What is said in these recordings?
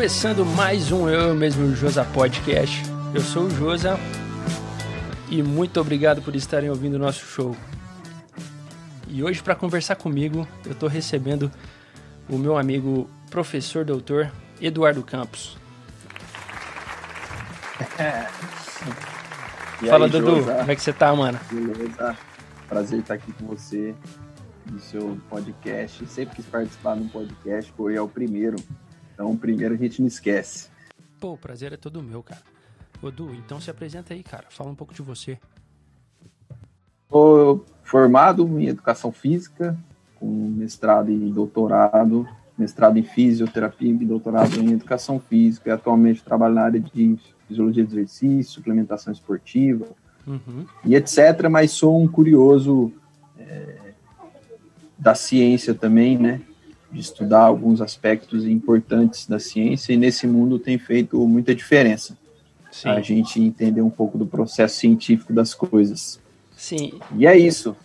Começando mais um Eu Mesmo Josa Podcast. Eu sou o Josa e muito obrigado por estarem ouvindo o nosso show. E hoje, para conversar comigo, eu estou recebendo o meu amigo professor doutor Eduardo Campos. Fala, aí, Dudu, Josa? como é que você tá, mano? Beleza. Prazer estar aqui com você no seu podcast. Sempre quis participar de um podcast, foi é o primeiro. Então, primeiro a gente não esquece. Pô, o prazer é todo meu, cara. Ô, Du, então se apresenta aí, cara. Fala um pouco de você. Sou formado em Educação Física, com mestrado e doutorado, mestrado em Fisioterapia e doutorado em Educação Física. E atualmente trabalho na área de Fisiologia do Exercício, Suplementação Esportiva uhum. e etc. Mas sou um curioso é, da ciência também, né? De estudar alguns aspectos importantes da ciência e nesse mundo tem feito muita diferença. Sim. A gente entender um pouco do processo científico das coisas. Sim. E é isso.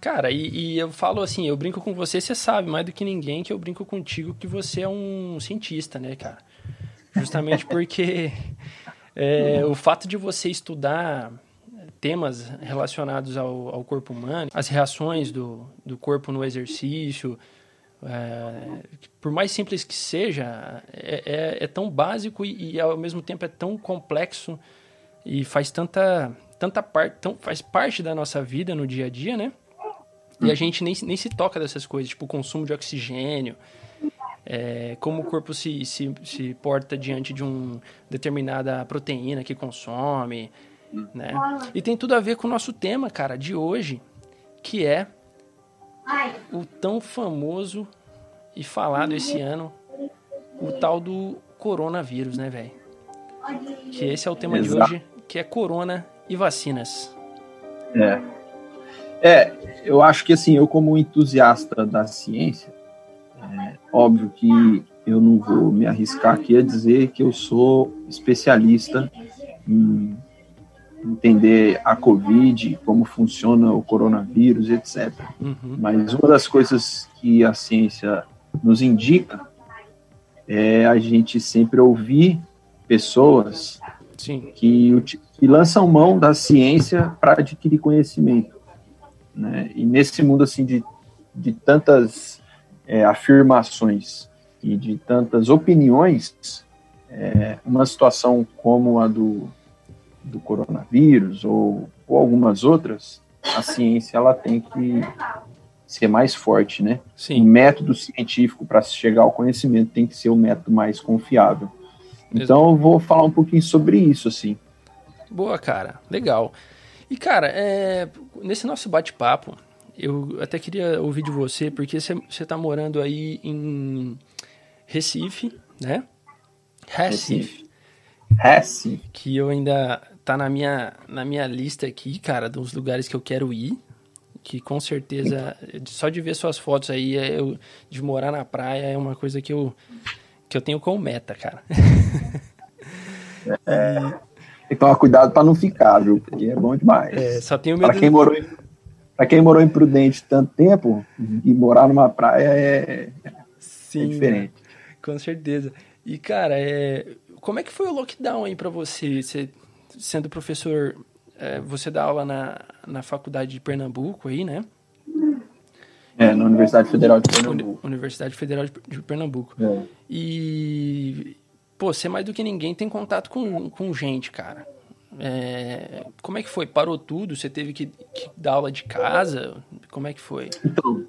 Cara, e, e, eu falo assim, eu brinco com você, você sabe mais do que ninguém que eu brinco contigo que você é um cientista, né, cara? Justamente porque é, o fato de você estudar temas relacionados ao, ao, corpo humano, as reações do, do corpo no exercício, é, por mais simples que seja, é, é, é tão básico e, e, ao mesmo tempo é tão complexo e faz tanta, tanta parte, tão, faz parte da nossa vida no dia a dia, né? E a uhum. gente nem, nem se toca dessas coisas, tipo o consumo de oxigênio, é, como o corpo se, se, se porta diante de uma determinada proteína que consome, né? E tem tudo a ver com o nosso tema, cara, de hoje, que é o tão famoso e falado esse ano, o tal do coronavírus, né, velho? Que esse é o tema Exato. de hoje, que é corona e vacinas. É. É, eu acho que assim, eu como entusiasta da ciência, é óbvio que eu não vou me arriscar aqui a dizer que eu sou especialista em entender a Covid, como funciona o coronavírus, etc. Uhum. Mas uma das coisas que a ciência nos indica é a gente sempre ouvir pessoas que, que, lançam mão da ciência para adquirir conhecimento. Né? E nesse mundo assim de, de tantas é, afirmações e de tantas opiniões, é, uma situação como a do do coronavírus ou, ou algumas outras, a ciência ela tem que ser mais forte, né? Sim. O método científico para chegar ao conhecimento tem que ser o método mais confiável. Então eu vou falar um pouquinho sobre isso, assim. Boa, cara. Legal. E, cara, é, nesse nosso bate-papo, eu até queria ouvir de você, porque você está morando aí em Recife, né? Recife. Recife. Que eu ainda tá na minha, na minha lista aqui, cara, dos lugares que eu quero ir. Que com certeza, só de ver suas fotos aí, é eu, de morar na praia, é uma coisa que eu, que eu tenho como meta, cara. É, tem que tomar cuidado para não ficar, viu? Porque é bom demais. É, só tenho medo. Para quem, morou em, quem morou em Prudente tanto tempo, uhum. e morar numa praia é, é Sim, é diferente. Com certeza. E, cara, é, como é que foi o lockdown aí para você? Você sendo professor, é, você dá aula na, na faculdade de Pernambuco aí, né? É, na Universidade Federal de Pernambuco. Universidade Federal de Pernambuco. É. E, pô, você mais do que ninguém tem contato com, com gente, cara. É, como é que foi? Parou tudo? Você teve que, que, dar aula de casa? Como é que foi? Então,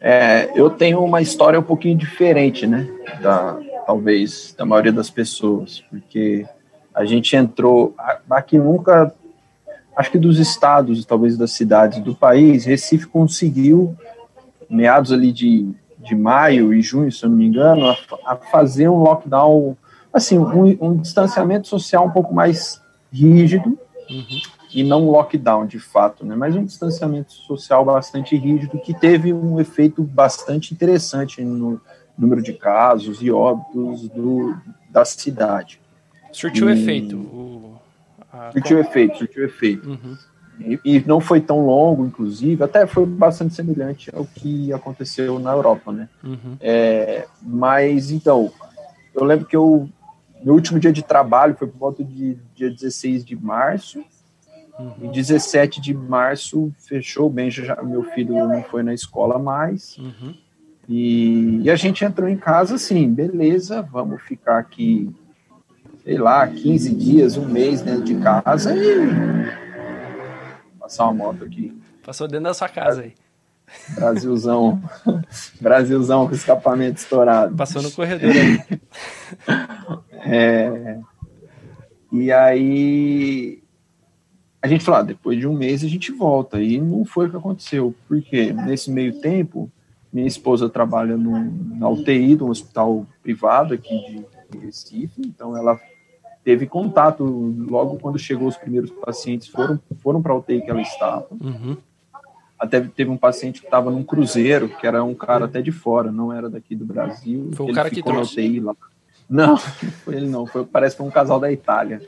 é, eu tenho uma história um pouquinho diferente, né? Da, talvez, da maioria das pessoas, porque a gente entrou aqui nunca, acho que dos estados, talvez das cidades do país, Recife conseguiu, meados ali de, de maio e junho, se eu não me engano, a, a fazer um lockdown, assim, um, um, distanciamento social um pouco mais rígido, uhum. e não um lockdown de fato, né, mas um distanciamento social bastante rígido que teve um efeito bastante interessante no número de casos e óbitos do, da cidade. Surtiu e... efeito. O, a... Surtiu efeito, surtiu efeito. Uhum. E, e, não foi tão longo, inclusive, até foi bastante semelhante ao que aconteceu na Europa, né? Uhum. É, mas, então, eu lembro que eu, meu último dia de trabalho foi por volta de dia 16 de março, uhum. e 17 de março fechou bem, já, meu filho não foi na escola mais, uhum. e, e a gente entrou em casa assim, beleza, vamos ficar aqui, sei lá, 15 dias, um mês dentro de casa e passar uma moto aqui. Passou dentro da sua casa aí. Brasilzão. Brasilzão com escapamento estourado. Passou no corredor aí. é, e aí a gente falou, ah, depois de um mês a gente volta. E não foi o que aconteceu. Porque nesse meio tempo, minha esposa trabalha no, na UTI de um hospital privado aqui de, de Recife, então ela teve contato logo quando chegou os primeiros pacientes foram foram para a UTI que ela estava. Uhum. Até teve um paciente que estava num cruzeiro, que era um cara até de fora, não era daqui do Brasil. Foi o cara que trouxe. UTI lá. Não, foi ele não. Foi, parece que foi um casal da Itália.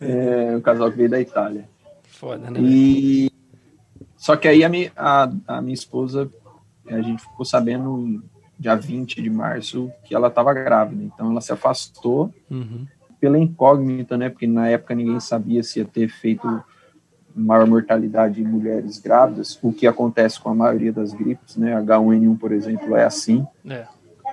É, um casal que veio da Itália. Foda, né? E... Só que aí a minha, a, a minha esposa, a gente ficou sabendo dia 20 de março que ela estava grávida. Então ela se afastou. Uhum pela incógnita, né? Porque na época ninguém sabia se ia ter feito maior mortalidade em mulheres grávidas, o que acontece com a maioria das gripes, né? H1N1, por exemplo, é assim. É.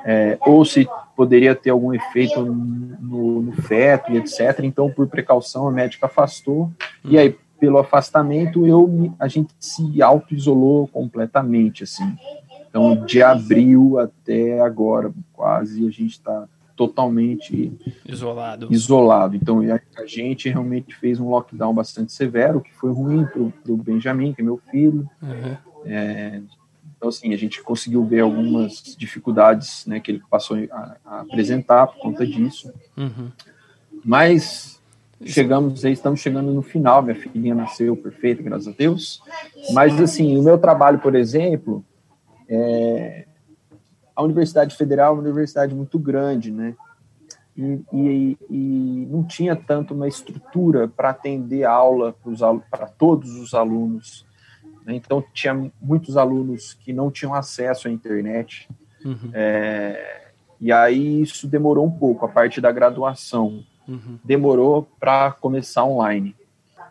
É, ou se poderia ter algum efeito no, no, feto e etc. Então, por precaução, a médica afastou. Hum. E aí, pelo afastamento, eu a gente se auto-isolou completamente, assim. Então, de abril até agora, quase, a gente está totalmente isolado. isolado. Então a, gente realmente fez um lockdown bastante severo, que foi ruim para o Benjamin, que é meu filho. Uhum. É, então assim a gente conseguiu ver algumas dificuldades, né, que ele passou a, a apresentar por conta disso. Uhum. Mas chegamos aí, estamos chegando no final. Minha filhinha nasceu perfeita, graças a Deus. Mas assim, o meu trabalho, por exemplo, é, a Universidade Federal é uma universidade muito grande, né? E, e, e não tinha tanto uma estrutura para atender aula para todos os alunos. Né? Então, tinha muitos alunos que não tinham acesso à internet. Uhum. É, e aí isso demorou um pouco, a parte da graduação. Uhum. Demorou para começar online.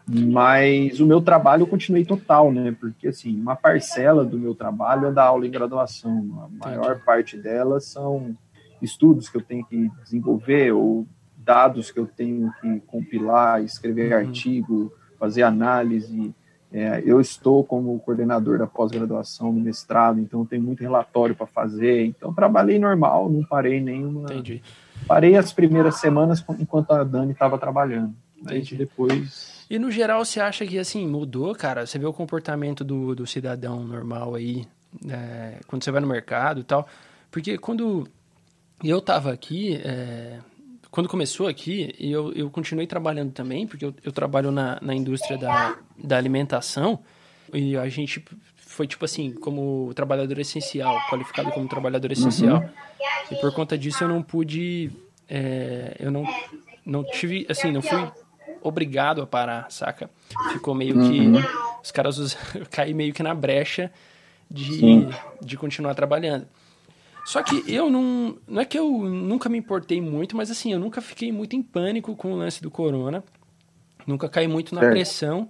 Mas o meu trabalho eu continuei total, né? Porque, assim, uma parcela do meu trabalho é dar aula em graduação. A maior Entendi. parte delas são estudos que eu tenho que desenvolver ou dados que eu tenho que compilar, escrever uhum. artigo, fazer análise. É, eu estou como coordenador da pós-graduação no mestrado, então tenho muito relatório para fazer. Então trabalhei normal, não parei nenhuma. Entendi. Parei as primeiras semanas enquanto a Dani estava trabalhando. Aí depois e no geral, você acha que assim, mudou, cara? Você vê o comportamento do, do cidadão normal aí, é, quando você vai no mercado e tal. Porque quando eu tava aqui, é, quando começou aqui, eu, eu continuei trabalhando também, porque eu, eu trabalho na, na indústria da, da alimentação, e a gente foi tipo assim, como trabalhador essencial, qualificado como trabalhador essencial. Uhum. E por conta disso eu não pude, é, eu não, não tive, assim, não fui obrigado a parar, saca? Ficou meio que. Uhum. Os caras us... caí meio que na brecha de, de continuar trabalhando. Só que eu não. Não é que eu nunca me importei muito, mas assim, eu nunca fiquei muito em pânico com o lance do corona. Nunca caí muito na pressão.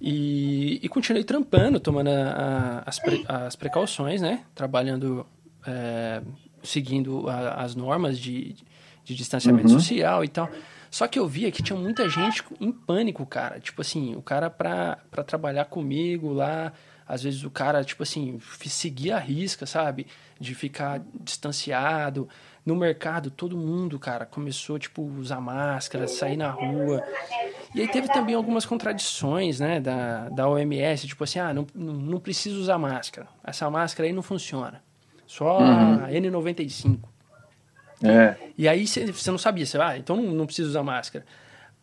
E, e continuei trampando, tomando a, a, as, pre, as precauções, né? Trabalhando, é, seguindo a, as normas de, de distanciamento uhum. social e tal. Só que eu via que tinha muita gente em pânico, cara. Tipo assim, o cara pra, pra trabalhar comigo lá, às vezes o cara, tipo assim, seguia a risca, sabe? De ficar distanciado. No mercado, todo mundo, cara, começou, tipo, usar máscara, sair na rua. E aí teve também algumas contradições, né, da, da OMS, tipo assim, ah, não, não precisa usar máscara. Essa máscara aí não funciona. Só uhum. a N95. É. E aí você não sabia, você, ah, então não, não precisa usar máscara.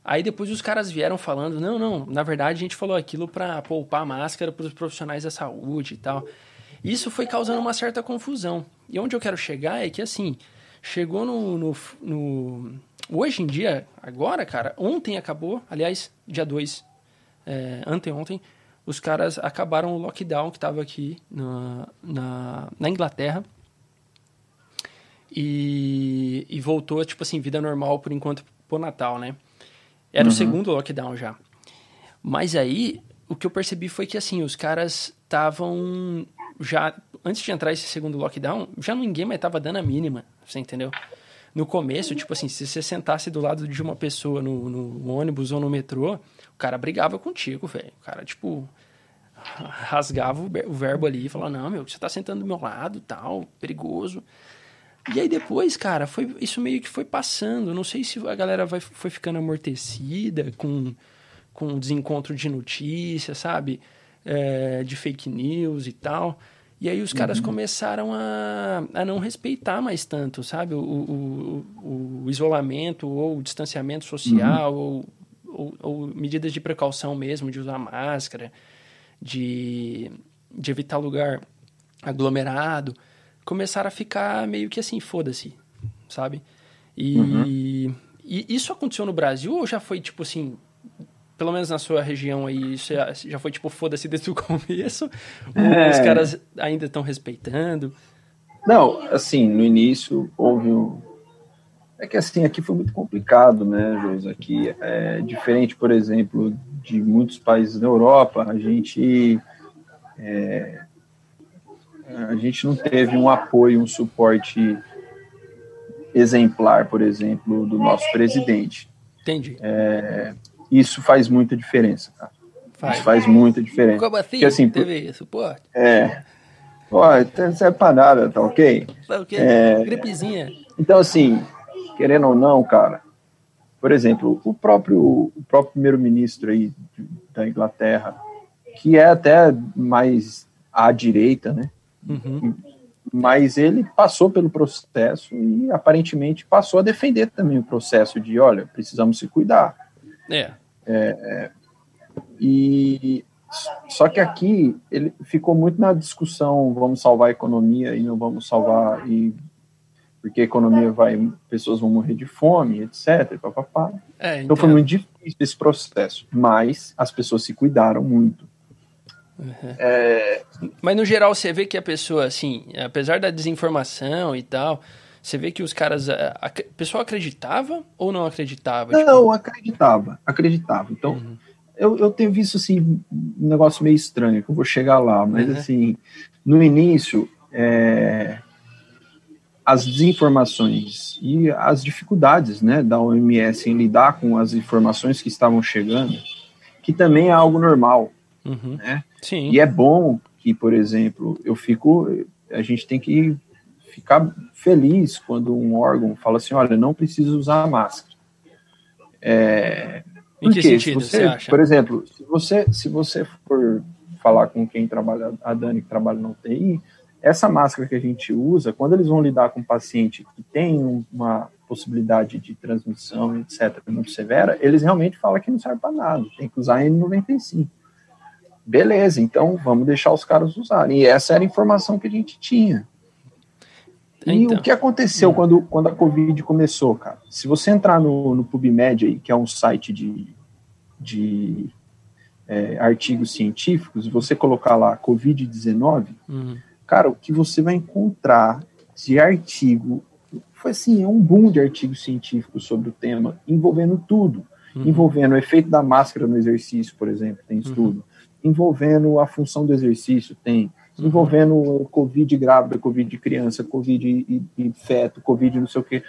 Aí depois os caras vieram falando, não, não, na verdade a gente falou aquilo para poupar máscara para os profissionais da saúde e tal. Isso foi causando uma certa confusão. E onde eu quero chegar é que, assim, chegou no, no, no Hoje em dia, agora, cara, ontem acabou, aliás, dia 2, é, anteontem, os caras acabaram o lockdown que estava aqui na, na, na Inglaterra e, e voltou, tipo assim, vida normal por enquanto pro Natal, né? Era uhum. o segundo lockdown já. Mas aí, o que eu percebi foi que, assim, os caras estavam já... Antes de entrar esse segundo lockdown, já ninguém mais tava dando a mínima, você entendeu? No começo, tipo assim, se você sentasse do lado de uma pessoa no, no ônibus ou no metrô, o cara brigava contigo, velho. O cara, tipo, rasgava o verbo ali e falava, não, meu, você tá sentando do meu lado, tal, perigoso. E aí depois, cara, foi isso meio que foi passando. Não sei se a galera vai, foi ficando amortecida com, com desencontro de notícias, sabe? É, de fake news e tal. E aí os caras uhum. começaram a, a não respeitar mais tanto, sabe? O, o, o, o isolamento ou o distanciamento social uhum. ou, ou, ou, medidas de precaução mesmo, de usar máscara, de, de evitar lugar aglomerado começaram a ficar meio que assim, foda-se, sabe? E, uhum. e, isso aconteceu no Brasil ou já foi tipo assim, pelo menos na sua região aí, isso já, já foi tipo foda-se desde o começo? É... Ou os caras ainda estão respeitando? Não, assim, no início houve um. É que assim, aqui foi muito complicado, né, José? Aqui é diferente, por exemplo, de muitos países da Europa, a gente. É, a gente não teve um apoio, um suporte exemplar, por exemplo, do nosso presidente. Entendi. É, isso faz muita diferença, cara. Faz. Isso faz muita diferença. Como assim? Porque, assim teve suporte? É. Pô, não serve pra nada, tá ok? Tá ok. É, Gripezinha. Então, assim, querendo ou não, cara, por exemplo, o próprio, o próprio primeiro-ministro aí da Inglaterra, que é até mais à direita, né? Uhum. Mas ele passou pelo processo e aparentemente passou a defender também o processo de, olha, precisamos se cuidar. É. é, é e só que aqui ele ficou muito na discussão, vamos salvar a economia e não vamos salvar e porque a economia vai, pessoas vão morrer de fome, etc. Papapá. É, então foi muito difícil esse processo, mas as pessoas se cuidaram muito. Uhum. É... Mas no geral você vê que a pessoa, assim, apesar da desinformação e tal, você vê que os caras. A, a pessoa acreditava ou não acreditava? Não, tipo... acreditava, acreditava. Então, uhum. eu, eu tenho visto assim, um negócio meio estranho, que eu vou chegar lá, mas uhum. assim, no início, é, as desinformações e as dificuldades né, da OMS em lidar com as informações que estavam chegando, que também é algo normal. Uhum. Né? Sim. E é bom que, por exemplo, eu fico. A gente tem que ficar feliz quando um órgão fala assim: olha, não precisa usar máscara. É, em que sentido você, você acha? Por exemplo, se você, se você for falar com quem trabalha, a Dani que trabalha na UTI, essa máscara que a gente usa, quando eles vão lidar com um paciente que tem uma possibilidade de transmissão, etc., muito severa, eles realmente falam que não serve para nada, tem que usar N95. Beleza, então vamos deixar os caras usarem. E essa era a informação que a gente tinha. E então, o que aconteceu hum. quando, quando a Covid começou, cara? Se você entrar no, no PubMed, aí, que é um site de, de é, artigos científicos, e você colocar lá Covid-19, uhum. cara, o que você vai encontrar de artigo foi assim, é um boom de artigos científicos sobre o tema, envolvendo tudo. Uhum. Envolvendo o efeito da máscara no exercício, por exemplo, tem estudo. Uhum envolvendo a função do exercício, tem. Uhum. Envolvendo Covid grávida, Covid criança, Covid e, e feto, Covid não sei o quê.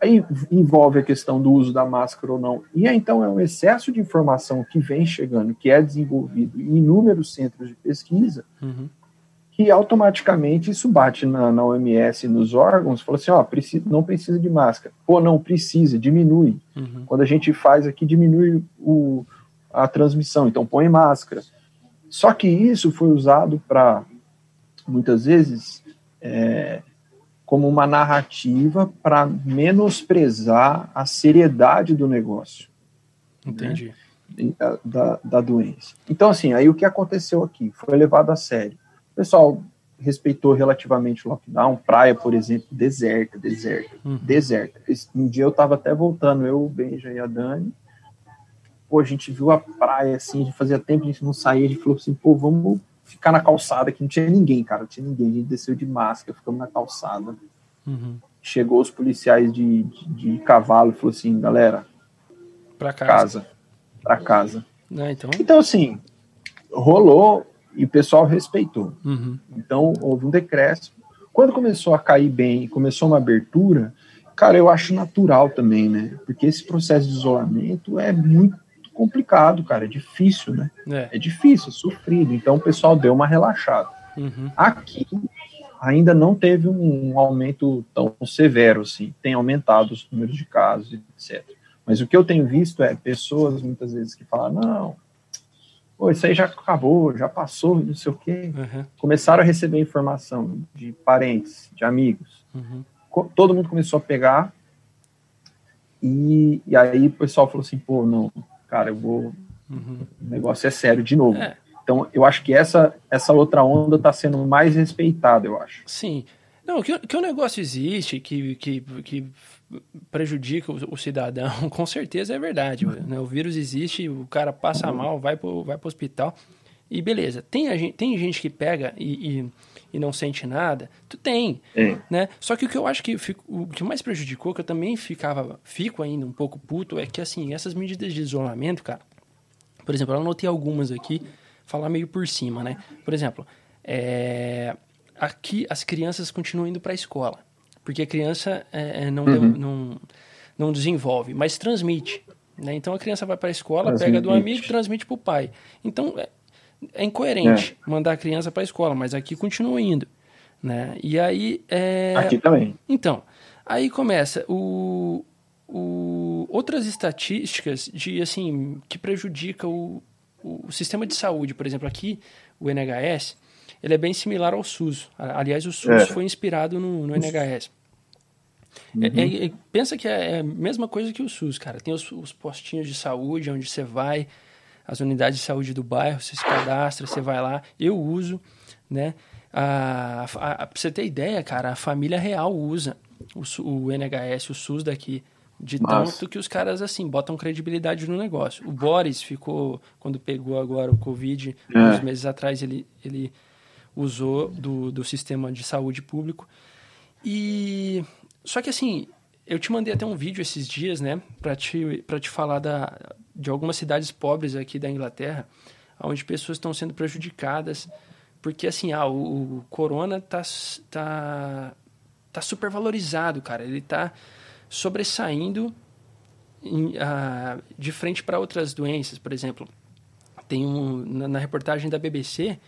Aí envolve a questão do uso da máscara ou não. E aí, então é um excesso de informação que vem chegando, que é desenvolvido em inúmeros centros de pesquisa, uhum. que automaticamente isso bate na, na OMS, nos órgãos, fala assim, ó, precisa, não precisa de máscara. Pô, não precisa, diminui. Uhum. Quando a gente faz aqui, diminui o, a transmissão, então põe máscara. Só que isso foi usado para, muitas vezes, é, como uma narrativa para menosprezar a seriedade do negócio. Né, Entendi. Né, da, da, da, doença. Então, assim, aí o que aconteceu aqui? Foi levado a sério. O pessoal respeitou relativamente o lockdown, praia, por exemplo, deserta, deserta, uhum. deserta. Um dia eu estava até voltando, eu, o Benja e a Dani, pô, a gente viu a praia, assim, fazia tempo que a gente não saía, a gente falou assim, pô, vamos ficar na calçada, que não tinha ninguém, cara, não tinha ninguém, a gente desceu de máscara, ficamos na calçada. Uhum. chegou os policiais de, de, de cavalo e falou assim, galera, para casa. casa para casa. Ah, então... então, assim, rolou e o pessoal respeitou. Uhum. Então, houve um decréscimo. Quando começou a cair bem, começou uma abertura, cara, eu acho natural também, né? Porque esse processo de isolamento é muito complicado, cara, é difícil, né? É, é difícil, é sofrido. Então, o pessoal deu uma relaxada. Uhum. Aqui, ainda não teve um aumento tão severo, assim. Tem aumentado os números de casos, etc. Mas o que eu tenho visto é pessoas, muitas vezes, que falam, não, pô, isso aí já acabou, já passou, não sei o quê. Uhum. Começaram a receber informação de parentes, de amigos. Uhum. Todo mundo começou a pegar. E, e aí o pessoal falou assim, pô, não, cara, eu vou. Uhum. O negócio é sério de novo. É. Então, eu acho que essa, essa outra onda está sendo mais respeitada, eu acho. Sim. Não, que, que o negócio existe, que, que, que prejudica o, o cidadão, com certeza é verdade. Né? O vírus existe, o cara passa mal, vai para vai o hospital. E beleza, tem, a gente, tem gente que pega e, e, e não sente nada? Tu tem, é. né? Só que o que eu acho que fico, o que mais prejudicou, que eu também ficava, fico ainda um pouco puto, é que assim, essas medidas de isolamento, cara, por exemplo, eu anotei algumas aqui, falar meio por cima, né? Por exemplo, é, aqui as crianças continuam indo para a escola, porque a criança é, é não, uhum. não, não desenvolve, mas transmite. Né? Então a criança vai para a escola, transmite. pega do amigo, transmite para o pai. Então é, é incoerente é. mandar a criança para a escola, mas aqui continua indo. Né? E aí. É... Aqui também. Então, aí começa o, o, outras estatísticas de assim que prejudica o, o sistema de saúde. Por exemplo, aqui o NHS ele é bem similar ao SUS. Aliás, o SUS é. foi inspirado no, no NHS. Uhum. É, é, pensa que é a mesma coisa que o SUS, cara. Tem os, os postinhos de saúde onde você vai, as unidades de saúde do bairro, você se cadastra, você vai lá. Eu uso, né? A, a, a, pra você ter ideia, cara, a família real usa o, o NHS, o SUS daqui. De Mas... tanto que os caras, assim, botam credibilidade no negócio. O Boris ficou, quando pegou agora o Covid, é. uns meses atrás, ele, ele usou do, do sistema de saúde público. E. Só que, assim, eu te mandei até um vídeo esses dias, né, para te, pra te falar da, de algumas cidades pobres aqui da Inglaterra, onde pessoas estão sendo prejudicadas, porque assim, ah, o, o corona tá, tá, tá super valorizado, cara, ele tá sobressaindo em, ah, de frente para outras doenças, por exemplo, tem um, na, na reportagem da BBC,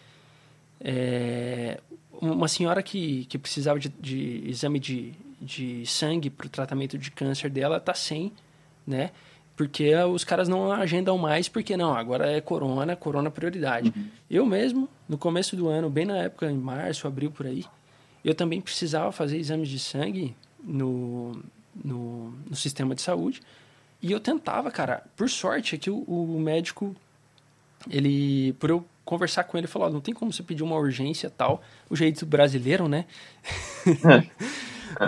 é, uma senhora que, que precisava de, de exame de, de sangue para o tratamento de câncer dela tá sem, né? Porque os caras não agendam mais, porque não, agora é corona, corona prioridade. Uhum. Eu mesmo, no começo do ano, bem na época, em março, abril, por aí, eu também precisava fazer exames de sangue no, no, no sistema de saúde. E eu tentava, cara, por sorte, é que o, o médico, ele, por eu conversar com ele, falou, oh, não tem como você pedir uma urgência tal, o jeito brasileiro, né?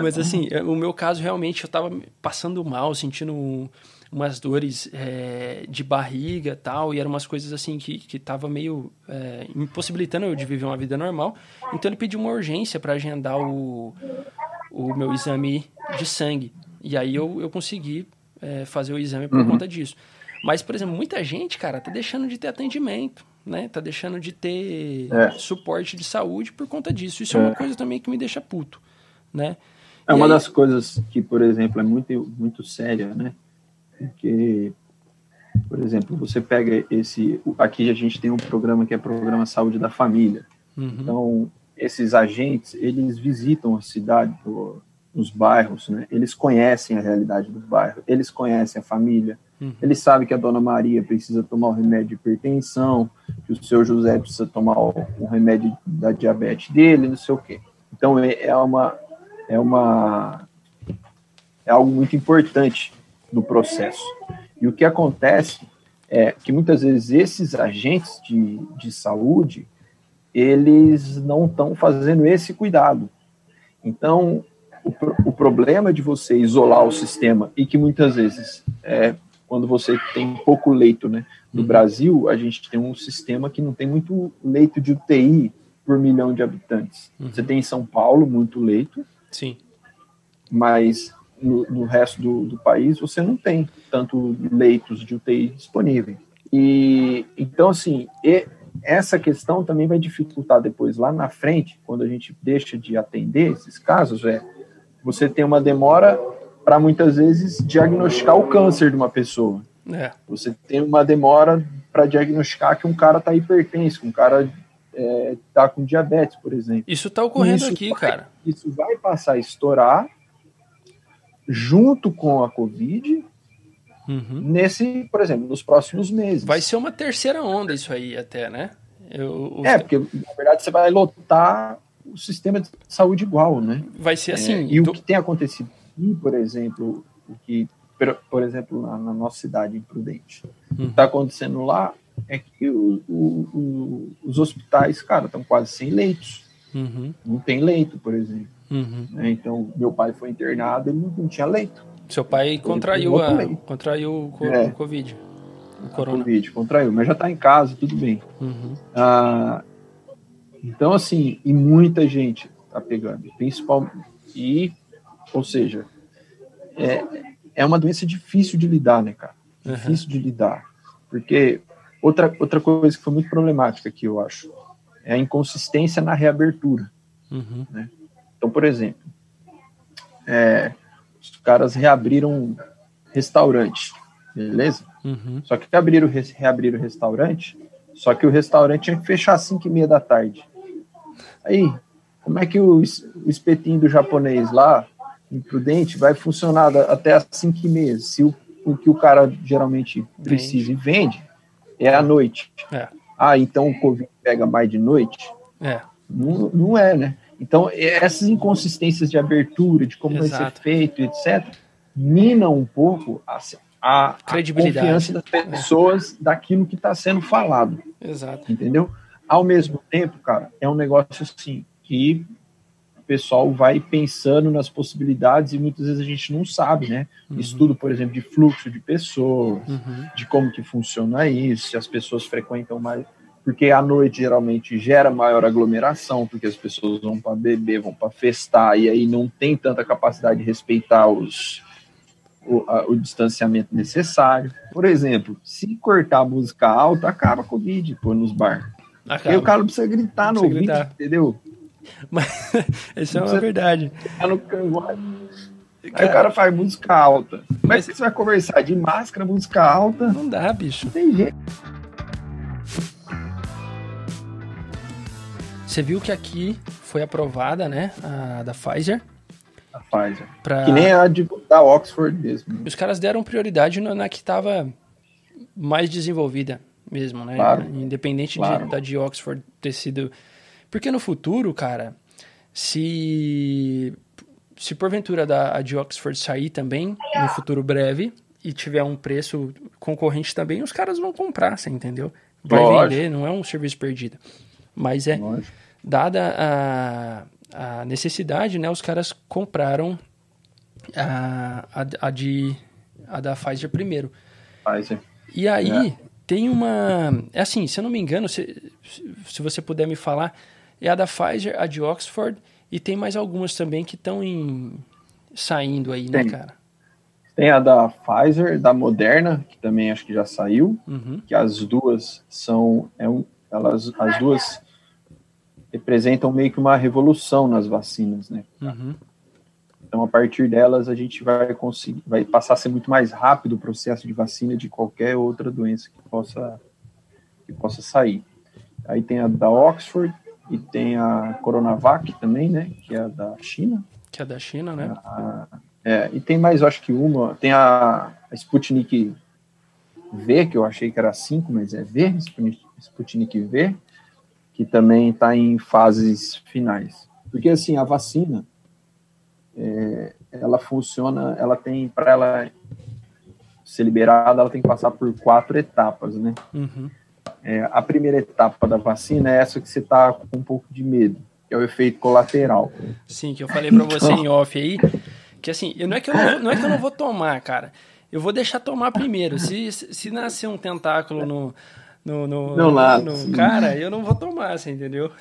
Mas assim, é, o meu caso realmente eu tava passando mal, sentindo umas dores é, de barriga tal, e eram umas coisas assim que, que tava meio é, impossibilitando eu de viver uma vida normal. Então ele pediu uma urgência para agendar o, o meu exame de sangue. E aí eu, eu consegui é, fazer o exame por uhum. conta disso. Mas, por exemplo, muita gente, cara, tá deixando de ter atendimento, né? Tá deixando de ter é. suporte de saúde por conta disso. Isso é, é uma coisa também que me deixa puto, né? É uma aí... das coisas que, por exemplo, é muito, muito séria, né? Porque, por exemplo, você pega esse. Aqui a gente tem um programa que é Programa Saúde da Família. Uhum. Então, esses agentes, eles visitam a cidade, os bairros, né? Eles conhecem a realidade do bairro, eles conhecem a família, uhum. eles sabem que a dona Maria precisa tomar o remédio de hipertensão, que o seu José precisa tomar o, o remédio da diabetes dele, não sei o quê. Então, é, é uma é uma é algo muito importante no processo. E o que acontece é que muitas vezes esses agentes de, de saúde eles não estão fazendo esse cuidado. Então, o, o, problema de você isolar o sistema e que muitas vezes é quando você tem pouco leito, né? No uhum. Brasil, a gente tem um sistema que não tem muito leito de UTI por milhão de habitantes. Uhum. Você tem em São Paulo muito leito. Sim. mas no, no resto do, do, país você não tem tanto leitos de UTI disponíveis. E então assim, e essa questão também vai dificultar depois lá na frente, quando a gente deixa de atender esses casos, é você tem uma demora para muitas vezes diagnosticar o câncer de uma pessoa. É. Você tem uma demora para diagnosticar que um cara está hipertenso, que um cara está é, com diabetes, por exemplo. Isso está ocorrendo isso aqui, vai, cara. Isso vai passar a estourar junto com a Covid uhum. nesse, por exemplo, nos próximos meses. Vai ser uma terceira onda isso aí até, né? Eu, É, porque na verdade você vai lotar o sistema de saúde igual, né? Vai ser assim. É, e o que tem acontecido aqui, por exemplo, o que, por exemplo, na, na nossa cidade, em Prudente, uhum. o que está acontecendo lá é que o, o, o, os hospitais, cara, estão quase sem leitos. Uhum. Não tem leito, por exemplo. Uhum. Né? Então, meu pai foi internado, ele não, tinha leito. Seu pai contraiu, a, contraiu o, é. Covid. O corona. Covid, contraiu, mas já está em casa, tudo bem. Uhum. Ah, então, assim, e muita gente está pegando, principalmente. E, ou seja, é, é uma doença difícil de lidar, né, cara? Difícil de lidar. Porque outra, outra coisa que foi muito problemática aqui, eu acho, é a inconsistência na reabertura. Uhum. Né? Então, por exemplo, é, os caras reabriram restaurante, beleza? Uhum. Só que abriram, reabriram o restaurante, só que o restaurante tinha que fechar às 5 e meia da tarde. Aí, como é que o, o espetinho do japonês lá, imprudente, vai funcionar até às 5 e meia? Se o, o que o cara geralmente precisa vende. e vende é à noite. É. Ah, então o Covid pega mais de noite? É. Não, não é, né? Então, essas inconsistências de abertura, de como Exato. vai ser feito, etc., minam um pouco a, a, a confiança das pessoas é. daquilo que está sendo falado. Exato. Entendeu? Ao mesmo tempo, cara, é um negócio assim que o pessoal vai pensando nas possibilidades e muitas vezes a gente não sabe, né? Uhum. Estudo, por exemplo, de fluxo de pessoas, uhum. de como que funciona isso, se as pessoas frequentam mais porque à noite geralmente gera maior aglomeração, porque as pessoas vão para beber, vão para festar, e aí não tem tanta capacidade de respeitar os, o, a, o, distanciamento necessário. Por exemplo, se cortar a música alta, acaba com o Covid pô, nos bar. Acaba. Aí o cara precisa gritar não no ouvido, entendeu? Mas isso é uma verdade. No Aí o cara faz música alta. Mas você vai conversar de máscara, música alta. Não dá, bicho. Não tem jeito. Você viu que aqui foi aprovada, né, a da Pfizer. A Pfizer. Pra... Que nem a de, da Oxford mesmo. Os caras deram prioridade na, na que estava mais desenvolvida mesmo, né? Claro. Independente claro. De, da de Oxford ter sido... Porque no futuro, cara, se se porventura da a de Oxford sair também no futuro breve e tiver um preço concorrente também, os caras vão comprar, você entendeu? Vai Lógico. vender, não é um serviço perdido. Mas é, Lógico. dada a, a necessidade, né, os caras compraram a, a, a, de, a da Pfizer primeiro. Pfizer. E aí, é. tem uma. É assim, se eu não me engano, se, se você puder me falar, é a da Pfizer, a de Oxford, e tem mais algumas também que estão em saindo aí, né, tem. né, cara? Tem a da Pfizer, da Moderna, que também acho que já saiu, uhum. que as duas são. É um, elas, as duas representam meio que uma revolução nas vacinas, né? Uhum. Então, a partir delas, a gente vai conseguir, vai passar a ser muito mais rápido o processo de vacina de qualquer outra doença que possa, que possa sair. Aí tem a da Oxford e tem a Coronavac também, né? Que é a da China. Que é da China, né? A, é, e tem mais, eu acho que uma, tem a, a Sputnik V, que eu achei que era 5, mas é V, Sputnik V, que também está em fases finais. Porque, assim, a vacina, é, ela funciona, ela tem, para ela ser liberada, ela tem que passar por quatro etapas, né? Uhum. É, a primeira etapa da vacina é essa que você está com um pouco de medo, que é o efeito colateral. Sim, que eu falei para você em off aí, que assim, não é que eu não, vou, não é que eu não vou tomar, cara. Eu vou deixar tomar primeiro. Se, se nascer um tentáculo no, no, no, não no cara, eu não vou tomar, você entendeu?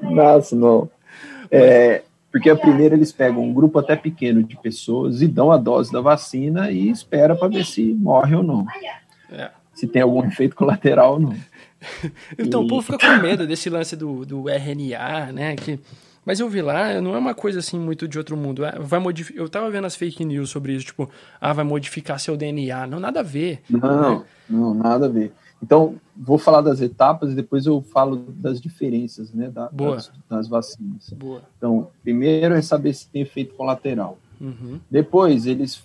Nasce, não. É, Porque a primeira eles pegam um grupo até pequeno de pessoas e dão a dose da vacina e espera para ver se morre ou não. É. Se tem algum efeito colateral ou não. então e... o povo fica com medo desse lance do, do RNA, né? Que mas eu vi lá, não é uma coisa assim muito de outro mundo. É, vai modificar. Eu tava vendo as fake news sobre isso, tipo, ah, vai modificar seu DNA. Não, nada a ver. Não, né? não, nada a ver. Então, vou falar das etapas e depois eu falo das diferenças, né, da, das, das, vacinas. Boa. Então, primeiro é saber se tem efeito colateral. Uhum. Depois, eles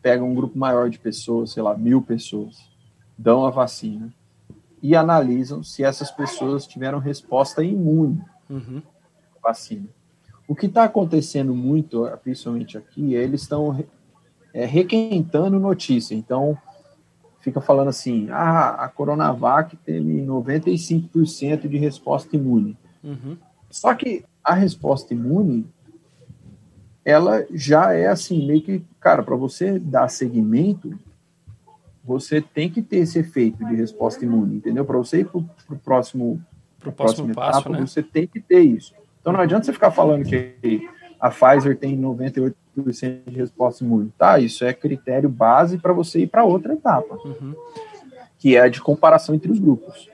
pegam um grupo maior de pessoas, sei lá, mil pessoas, dão a vacina e analisam se essas pessoas tiveram resposta imune. Uhum vacina. O que está acontecendo muito, principalmente aqui, é eles estão é, requentando notícia. Então, fica falando assim: ah, a Coronavac teve 95% de resposta imune. Uhum. Só que a resposta imune, ela já é assim, meio que, cara, para você dar seguimento, você tem que ter esse efeito de resposta imune, entendeu? Para você ir para o próximo, pro próximo passo, etapa, né? você tem que ter isso. Então não adianta você ficar falando que a Pfizer tem 98% de resposta imune. Tá, isso é critério base para você ir para outra etapa, uhum. que é a de comparação entre os grupos.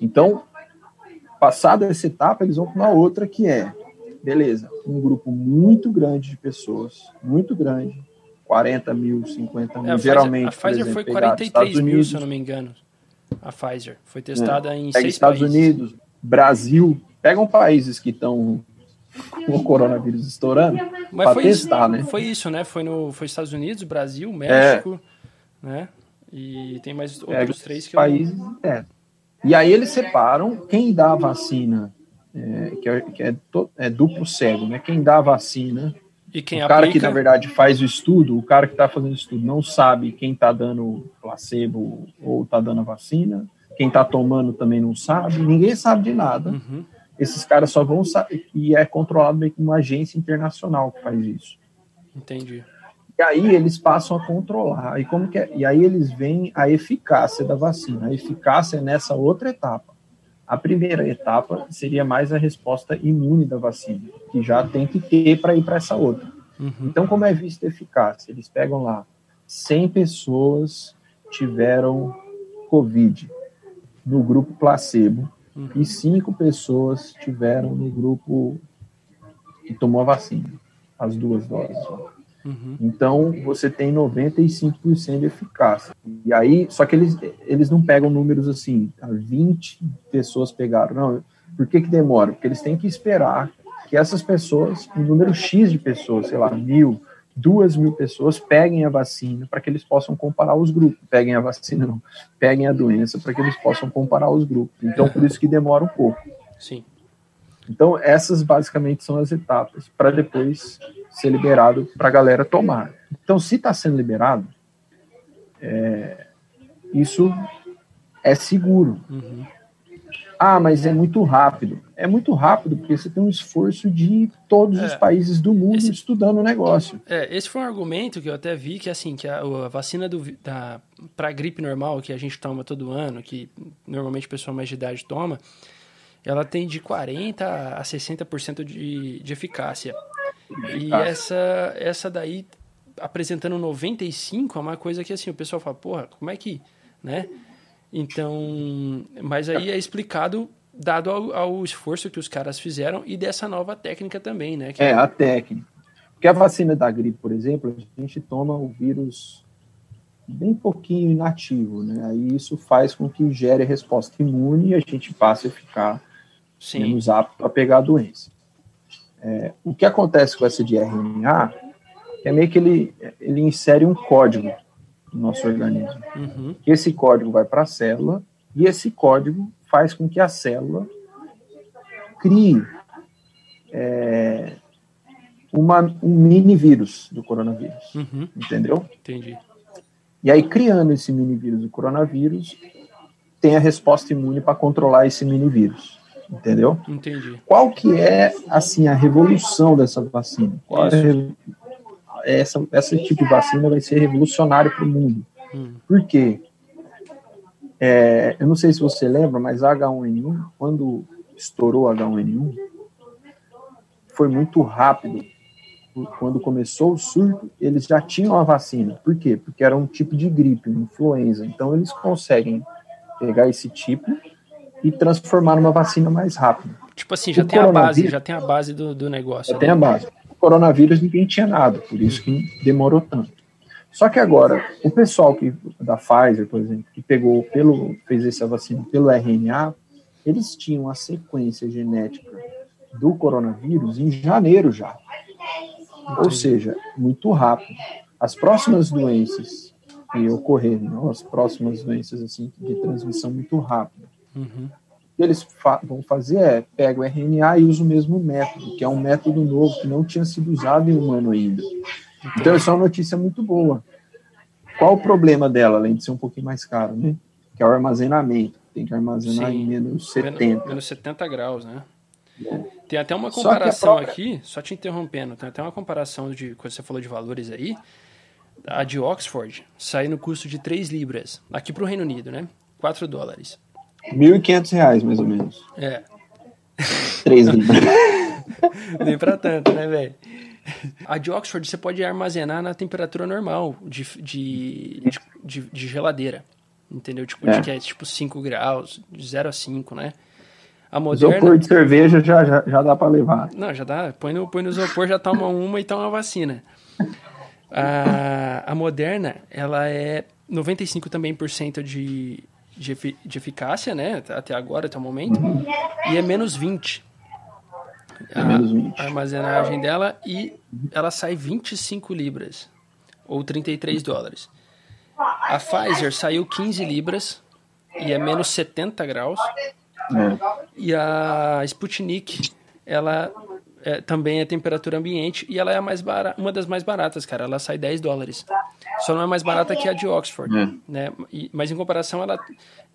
Então, passada essa etapa, eles vão para uma outra que é, beleza, um grupo muito grande de pessoas, muito grande, 40 mil, 50 mil, é, a geralmente. Pfizer, a Pfizer exemplo, foi 43 mil, Unidos, se eu não me engano. A Pfizer foi testada é, em seis Estados países. Unidos, Brasil, Pegam países que estão com o coronavírus estourando para testar, isso, né? Foi isso, né? Foi no foi Estados Unidos, Brasil, México, é. né? E tem mais outros três que países, eu... é. E aí eles separam quem dá a vacina, é, que, é, que é, é, duplo cego, né? Quem dá a vacina e quem o cara que na verdade faz o estudo, o cara que está fazendo o estudo não sabe quem está dando placebo ou está dando a vacina, quem está tomando também não sabe, ninguém sabe de nada. Uhum esses caras só vão saber, e é controlado meio que uma agência internacional que faz isso. Entendi. E aí eles passam a controlar. E como que é? E aí eles veem a eficácia da vacina. A eficácia é nessa outra etapa. A primeira etapa seria mais a resposta imune da vacina, que já tem que ter para ir para essa outra. Uhum. Então, como é vista a eficácia? Eles pegam lá 100 pessoas tiveram Covid no grupo placebo uhum. e cinco pessoas tiveram no grupo que tomou a vacina, as duas doses. Uhum. Então, você tem 95% de eficácia. E aí, só que eles, eles não pegam números assim, 20 pessoas pegaram. Não, por que que demora? Porque eles têm que esperar que essas pessoas, um número X de pessoas, sei lá, mil, duas mil pessoas peguem a vacina para que eles possam comparar os grupos. Peguem a vacina, não. Peguem a doença para que eles possam comparar os grupos. Então, por isso que demora um pouco. Sim. Então, essas basicamente são as etapas para depois ser liberado para a galera tomar. Então, se está sendo liberado, é, isso é seguro. Uhum. Ah, mas é muito rápido. É muito rápido porque você tem um esforço de todos é, os países do mundo esse, estudando o negócio. É, esse foi um argumento que eu até vi que assim que a, a vacina do, da para gripe normal que a gente toma todo ano, que normalmente a pessoa mais de idade toma, ela tem de 40 a 60% de, de eficácia. E essa essa daí apresentando 95 é uma coisa que assim o pessoal fala, porra, como é que, né? Então, mas aí é explicado dado ao, ao, esforço que os caras fizeram e dessa nova técnica também, né? Que é, a técnica. Porque a vacina da gripe, por exemplo, a gente toma o vírus bem pouquinho inativo, né? Aí isso faz com que gere resposta imune e a gente passe a ficar Sim. menos apto a pegar a doença. É, o que acontece com essa de RNA é meio que ele, ele insere um código do nosso organismo. Uhum. Esse código vai para a célula e esse código faz com que a célula crie é, uma, um mini vírus do coronavírus. Uhum. Entendeu? Entendi. E aí, criando esse mini vírus do coronavírus, tem a resposta imune para controlar esse mini vírus. Entendeu? Entendi. Qual que é, assim, a revolução dessa vacina? Qual é essa, esse tipo de vacina vai ser revolucionário para o mundo. Hum. Por quê? É, eu não sei se você lembra, mas H1N1, quando estourou H1N1, foi muito rápido. Quando começou o surto, eles já tinham a vacina. Por quê? Porque era um tipo de gripe, influenza. Então, eles conseguem pegar esse tipo e transformar numa vacina mais rápido. Tipo assim, já o tem a base, já tem a base do, do negócio. Já né? tem a base. Coronavírus ninguém tinha nada, por isso que demorou tanto. Só que agora, o pessoal que, da Pfizer, por exemplo, que pegou pelo, fez essa vacina pelo RNA, eles tinham a sequência genética do coronavírus em janeiro já. Ou seja, muito rápido. As próximas doenças que ocorrerem, não? as próximas doenças assim de transmissão muito rápida, uhum. O que eles fa vão fazer é pega o RNA e usa o mesmo método, que é um método novo que não tinha sido usado em humano ainda. Então, essa é uma notícia muito boa. Qual o problema dela, além de ser um pouquinho mais caro, né? Que é o armazenamento. Tem que armazenar Sim. em menos 70. Menos 70 graus, né? É. Tem até uma comparação própria... aqui, só te interrompendo, tem até uma comparação de, quando você falou de valores aí, a de Oxford sai no custo de 3 libras, aqui para o Reino Unido, né? 4 dólares. 1.500 reais, mais ou menos. É. 3 libras. Nem para tanto, né, velho? A de Oxford você pode armazenar na temperatura normal de, de, de, de geladeira. Entendeu? Tipo, é. de que é tipo 5 graus, de 0 a 5, né? A moderna... Isopor de cerveja já, já, já dá para levar. Não, já dá. Põe no, põe no isopor, já toma uma e toma a vacina. A, a moderna, ela é 95 também por cento de, de, de eficácia, né? Até agora, até o momento. Uhum. E é menos 20 a, a armazenagem dela e ela sai 25 libras ou 33 dólares. A Pfizer saiu 15 libras e é menos 70 graus. É. E a Sputnik, ela é, também é temperatura ambiente e ela é a mais barata, uma das mais baratas, cara. Ela sai 10 dólares. Só não é mais barata que a de Oxford, é. né? E, mas em comparação, ela,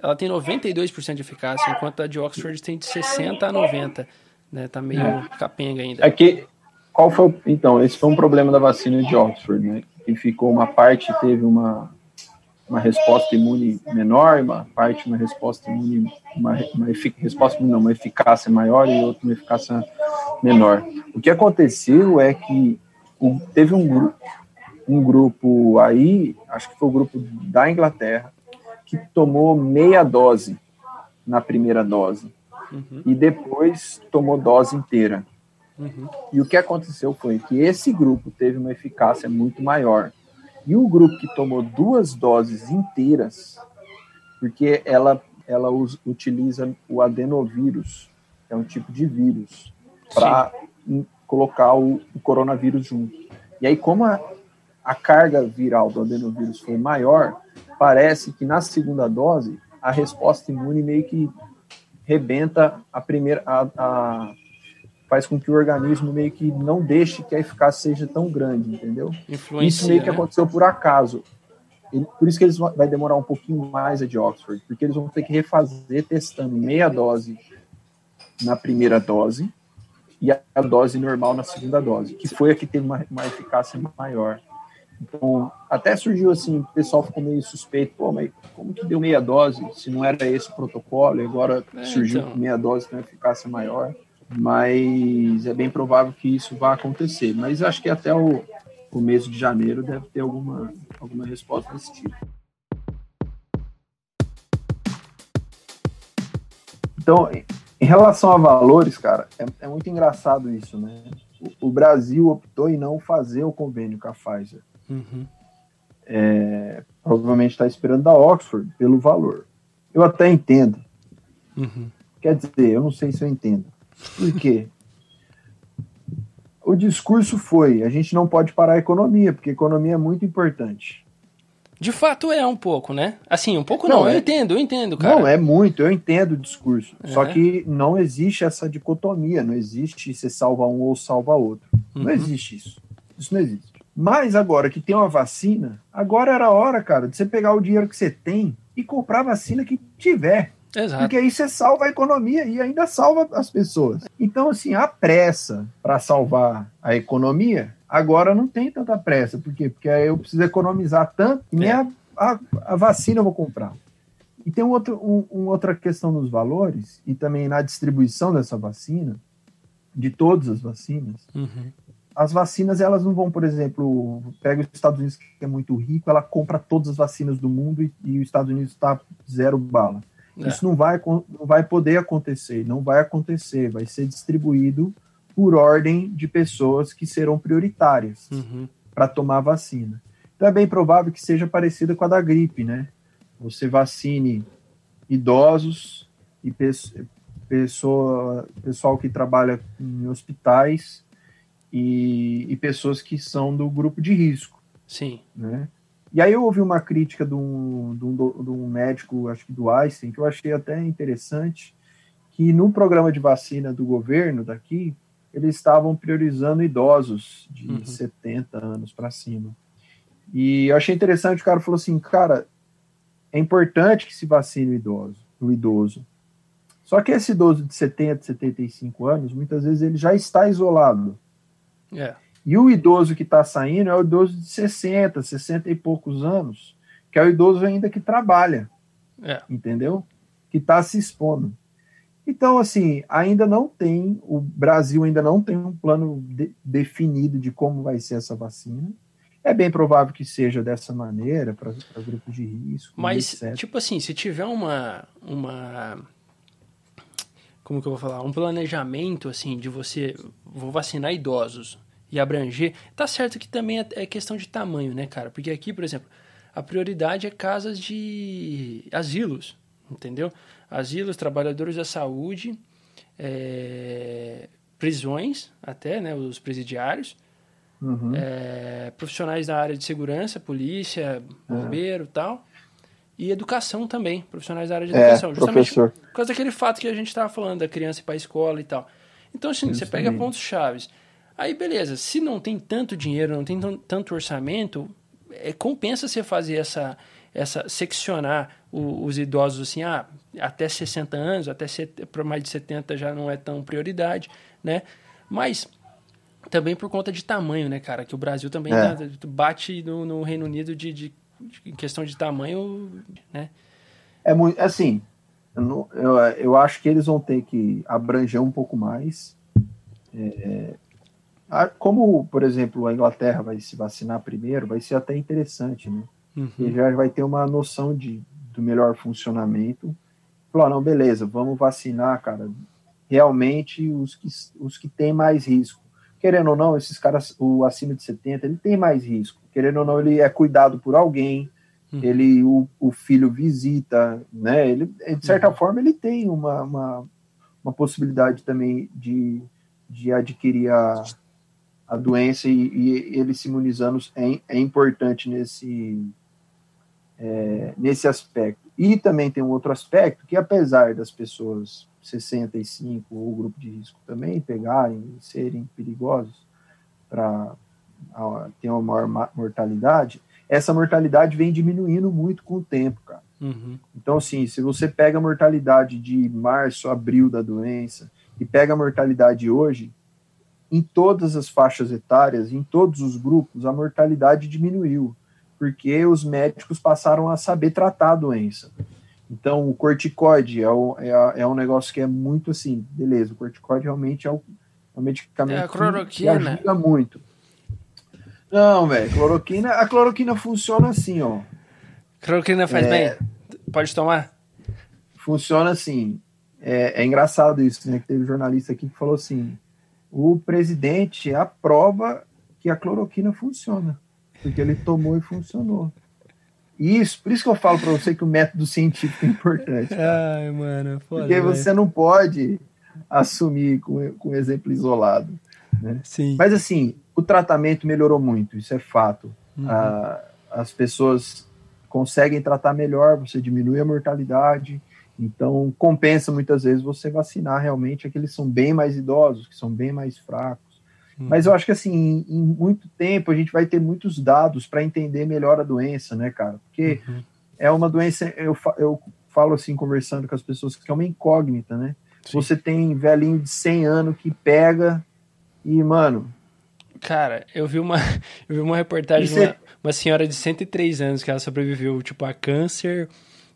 ela tem 92% de eficácia, enquanto a de Oxford tem de 60 a 90 né? Tá meio é. capenga ainda. É que, qual foi, então, esse foi um problema da vacina de Oxford, né? Que ficou uma parte teve uma uma resposta imune menor, uma parte uma resposta imune uma, uma resposta não, uma eficácia maior e outra uma eficácia menor. O que aconteceu é que um, teve um grupo um grupo aí, acho que foi o grupo da Inglaterra, que tomou meia dose na primeira dose uhum. e depois tomou dose inteira. Uhum. E o que aconteceu foi que esse grupo teve uma eficácia muito maior. E o grupo que tomou duas doses inteiras, porque ela, ela utiliza o adenovírus, é um tipo de vírus, para colocar o, o, coronavírus junto. E aí, como a, a carga viral do adenovírus foi maior, parece que na segunda dose a resposta imune meio que rebenta a primeira, a, a, faz com que o organismo meio que não deixe que a eficácia seja tão grande, entendeu? Influencia, isso meio que né? aconteceu por acaso. por isso que eles vai demorar um pouquinho mais a de Oxford, porque eles vão ter que refazer testando meia dose na primeira dose e a dose normal na segunda dose, que foi a que teve uma, uma eficácia maior. Então, até surgiu assim, o pessoal ficou meio suspeito, pô, mas como que deu meia dose, se não era esse o protocolo, e agora é, surgiu então. meia dose com eficácia maior, mas é bem provável que isso vá acontecer. Mas acho que até o começo de janeiro deve ter alguma, alguma resposta desse tipo. Então, em relação a valores, cara, é, é muito engraçado isso, né? O, o Brasil optou em não fazer o convênio com a Pfizer. Uhum. É, provavelmente está esperando da Oxford pelo valor. Eu até entendo. Uhum. Quer dizer, eu não sei se eu entendo. Por quê? o discurso foi: a gente não pode parar a economia, porque a economia é muito importante. De fato é um pouco, né? Assim, um pouco não, não é, eu entendo, eu entendo, cara. Não, é muito, eu entendo o discurso. É. Só que não existe essa dicotomia, não existe você salva um ou salva outro. Uhum. Não existe isso. Isso não existe. Mas agora que tem uma vacina, agora era a hora, cara, de você pegar o dinheiro que você tem e comprar a vacina que tiver. Exato. Porque aí você salva a economia e ainda salva as pessoas. Então, assim, a pressa para salvar a economia, agora não tem tanta pressa. Por quê? Porque aí eu preciso economizar tanto e nem é. a, a, a, vacina eu vou comprar. E tem um outro, um, um outra questão nos valores e também na distribuição dessa vacina, de todas as vacinas, uhum. As vacinas elas não vão, por exemplo, pega os Estados Unidos que é muito rico, ela compra todas as vacinas do mundo e, e os Estados Unidos está zero bala. É. Isso não vai, não vai poder acontecer, não vai acontecer, vai ser distribuído por ordem de pessoas que serão prioritárias uhum. para tomar vacina. Então é bem provável que seja parecida com a da gripe, né? Você vacine idosos e pessoa, pessoal que trabalha em hospitais e, e, pessoas que são do grupo de risco. Sim. Né? E aí eu ouvi uma crítica de um, de, um, de um médico, acho que do Einstein, que eu achei até interessante, que no programa de vacina do governo daqui, eles estavam priorizando idosos de uhum. 70 anos para cima. E eu achei interessante, o cara falou assim, cara, é importante que se vacine o idoso, o idoso. Só que esse idoso de 70, 75 anos, muitas vezes ele já está isolado. É. E o idoso que está saindo é o idoso de 60, 60 e poucos anos, que é o idoso ainda que trabalha. É. Entendeu? Que está se expondo. Então, assim, ainda não tem, o Brasil ainda não tem um plano de, definido de como vai ser essa vacina. É bem provável que seja dessa maneira, para grupos de risco. Mas, etc. tipo assim, se tiver uma, uma como que eu vou falar, um planejamento assim de você vou vacinar idosos e abranger, tá certo que também é, é questão de tamanho, né, cara? Porque aqui, por exemplo, a prioridade é casas de asilos, entendeu? Asilos, trabalhadores da saúde, é, prisões, até, né, os presidiários, uhum. é, profissionais da área de segurança, polícia, bombeiro, uhum. tal, e educação também, profissionais da área de é, educação. Justamente professor. por causa daquele fato que a gente estava falando, da criança ir para a escola e tal. Então, assim, Isso você pega pontos chaves. Aí, beleza, se não tem tanto dinheiro, não tem tanto orçamento, é, compensa você fazer essa, essa seccionar o, os idosos assim, ah, até 60 anos, até para mais de 70 já não é tão prioridade, né? Mas também por conta de tamanho, né, cara? Que o Brasil também é. Né, bate no, no Reino Unido de, de em questão de tamanho, né? É muito, assim, eu, eu, eu, acho que eles vão ter que abranger um pouco mais. É, como, por exemplo, a Inglaterra vai se vacinar primeiro, vai ser até interessante, né? Uhum. E já vai ter uma noção de, do melhor funcionamento. Falar, não, beleza, vamos vacinar, cara, realmente os que, os que têm mais risco. Querendo ou não, esses caras, o acima de 70, ele tem mais risco querendo ou não, ele é cuidado por alguém, uhum. ele o, o, filho visita, né? Ele, de certa uhum. forma, ele tem uma, uma, uma, possibilidade também de, de adquirir a, a doença e, e ele se imunizando é, é importante nesse, é, nesse aspecto. E também tem um outro aspecto que, apesar das pessoas 65 ou grupo de risco também pegarem e serem perigosos para tem uma maior mortalidade, essa mortalidade vem diminuindo muito com o tempo, cara. Uhum. Então, assim, se você pega a mortalidade de março, abril da doença e pega a mortalidade hoje, em todas as faixas etárias, em todos os grupos, a mortalidade diminuiu, porque os médicos passaram a saber tratar a doença. Então, o corticoide é, o, é, é um negócio que é muito assim, beleza, o corticoide realmente é, o, é um medicamento é que ajuda muito. Não, velho, cloroquina, a cloroquina funciona assim, ó. Cloroquina faz é, bem? Pode tomar? Funciona assim. É, é engraçado isso, né? Que teve um jornalista aqui que falou assim: o presidente aprova que a cloroquina funciona, porque ele tomou e funcionou. Isso, por isso que eu falo para você que o método científico é importante. Cara. Ai, mano, foda, Porque você não pode assumir com, com exemplo isolado. Né? Sim. Mas assim, o tratamento melhorou muito, isso é fato. Uhum. As pessoas conseguem tratar melhor, você diminui a mortalidade, então compensa muitas vezes você vacinar realmente aqueles que são bem mais idosos, que são bem mais fracos. Mas eu acho que assim, em, muito tempo a gente vai ter muitos dados para entender melhor a doença, né, cara? Porque uhum. é uma doença, eu, eu falo assim, conversando com as pessoas, que é uma incógnita, né? Sim. Você tem velhinho de 100 anos que pega e, mano, Cara, eu vi uma, eu vi uma reportagem de uma, uma, senhora de 103 anos que ela sobreviveu, tipo, a câncer,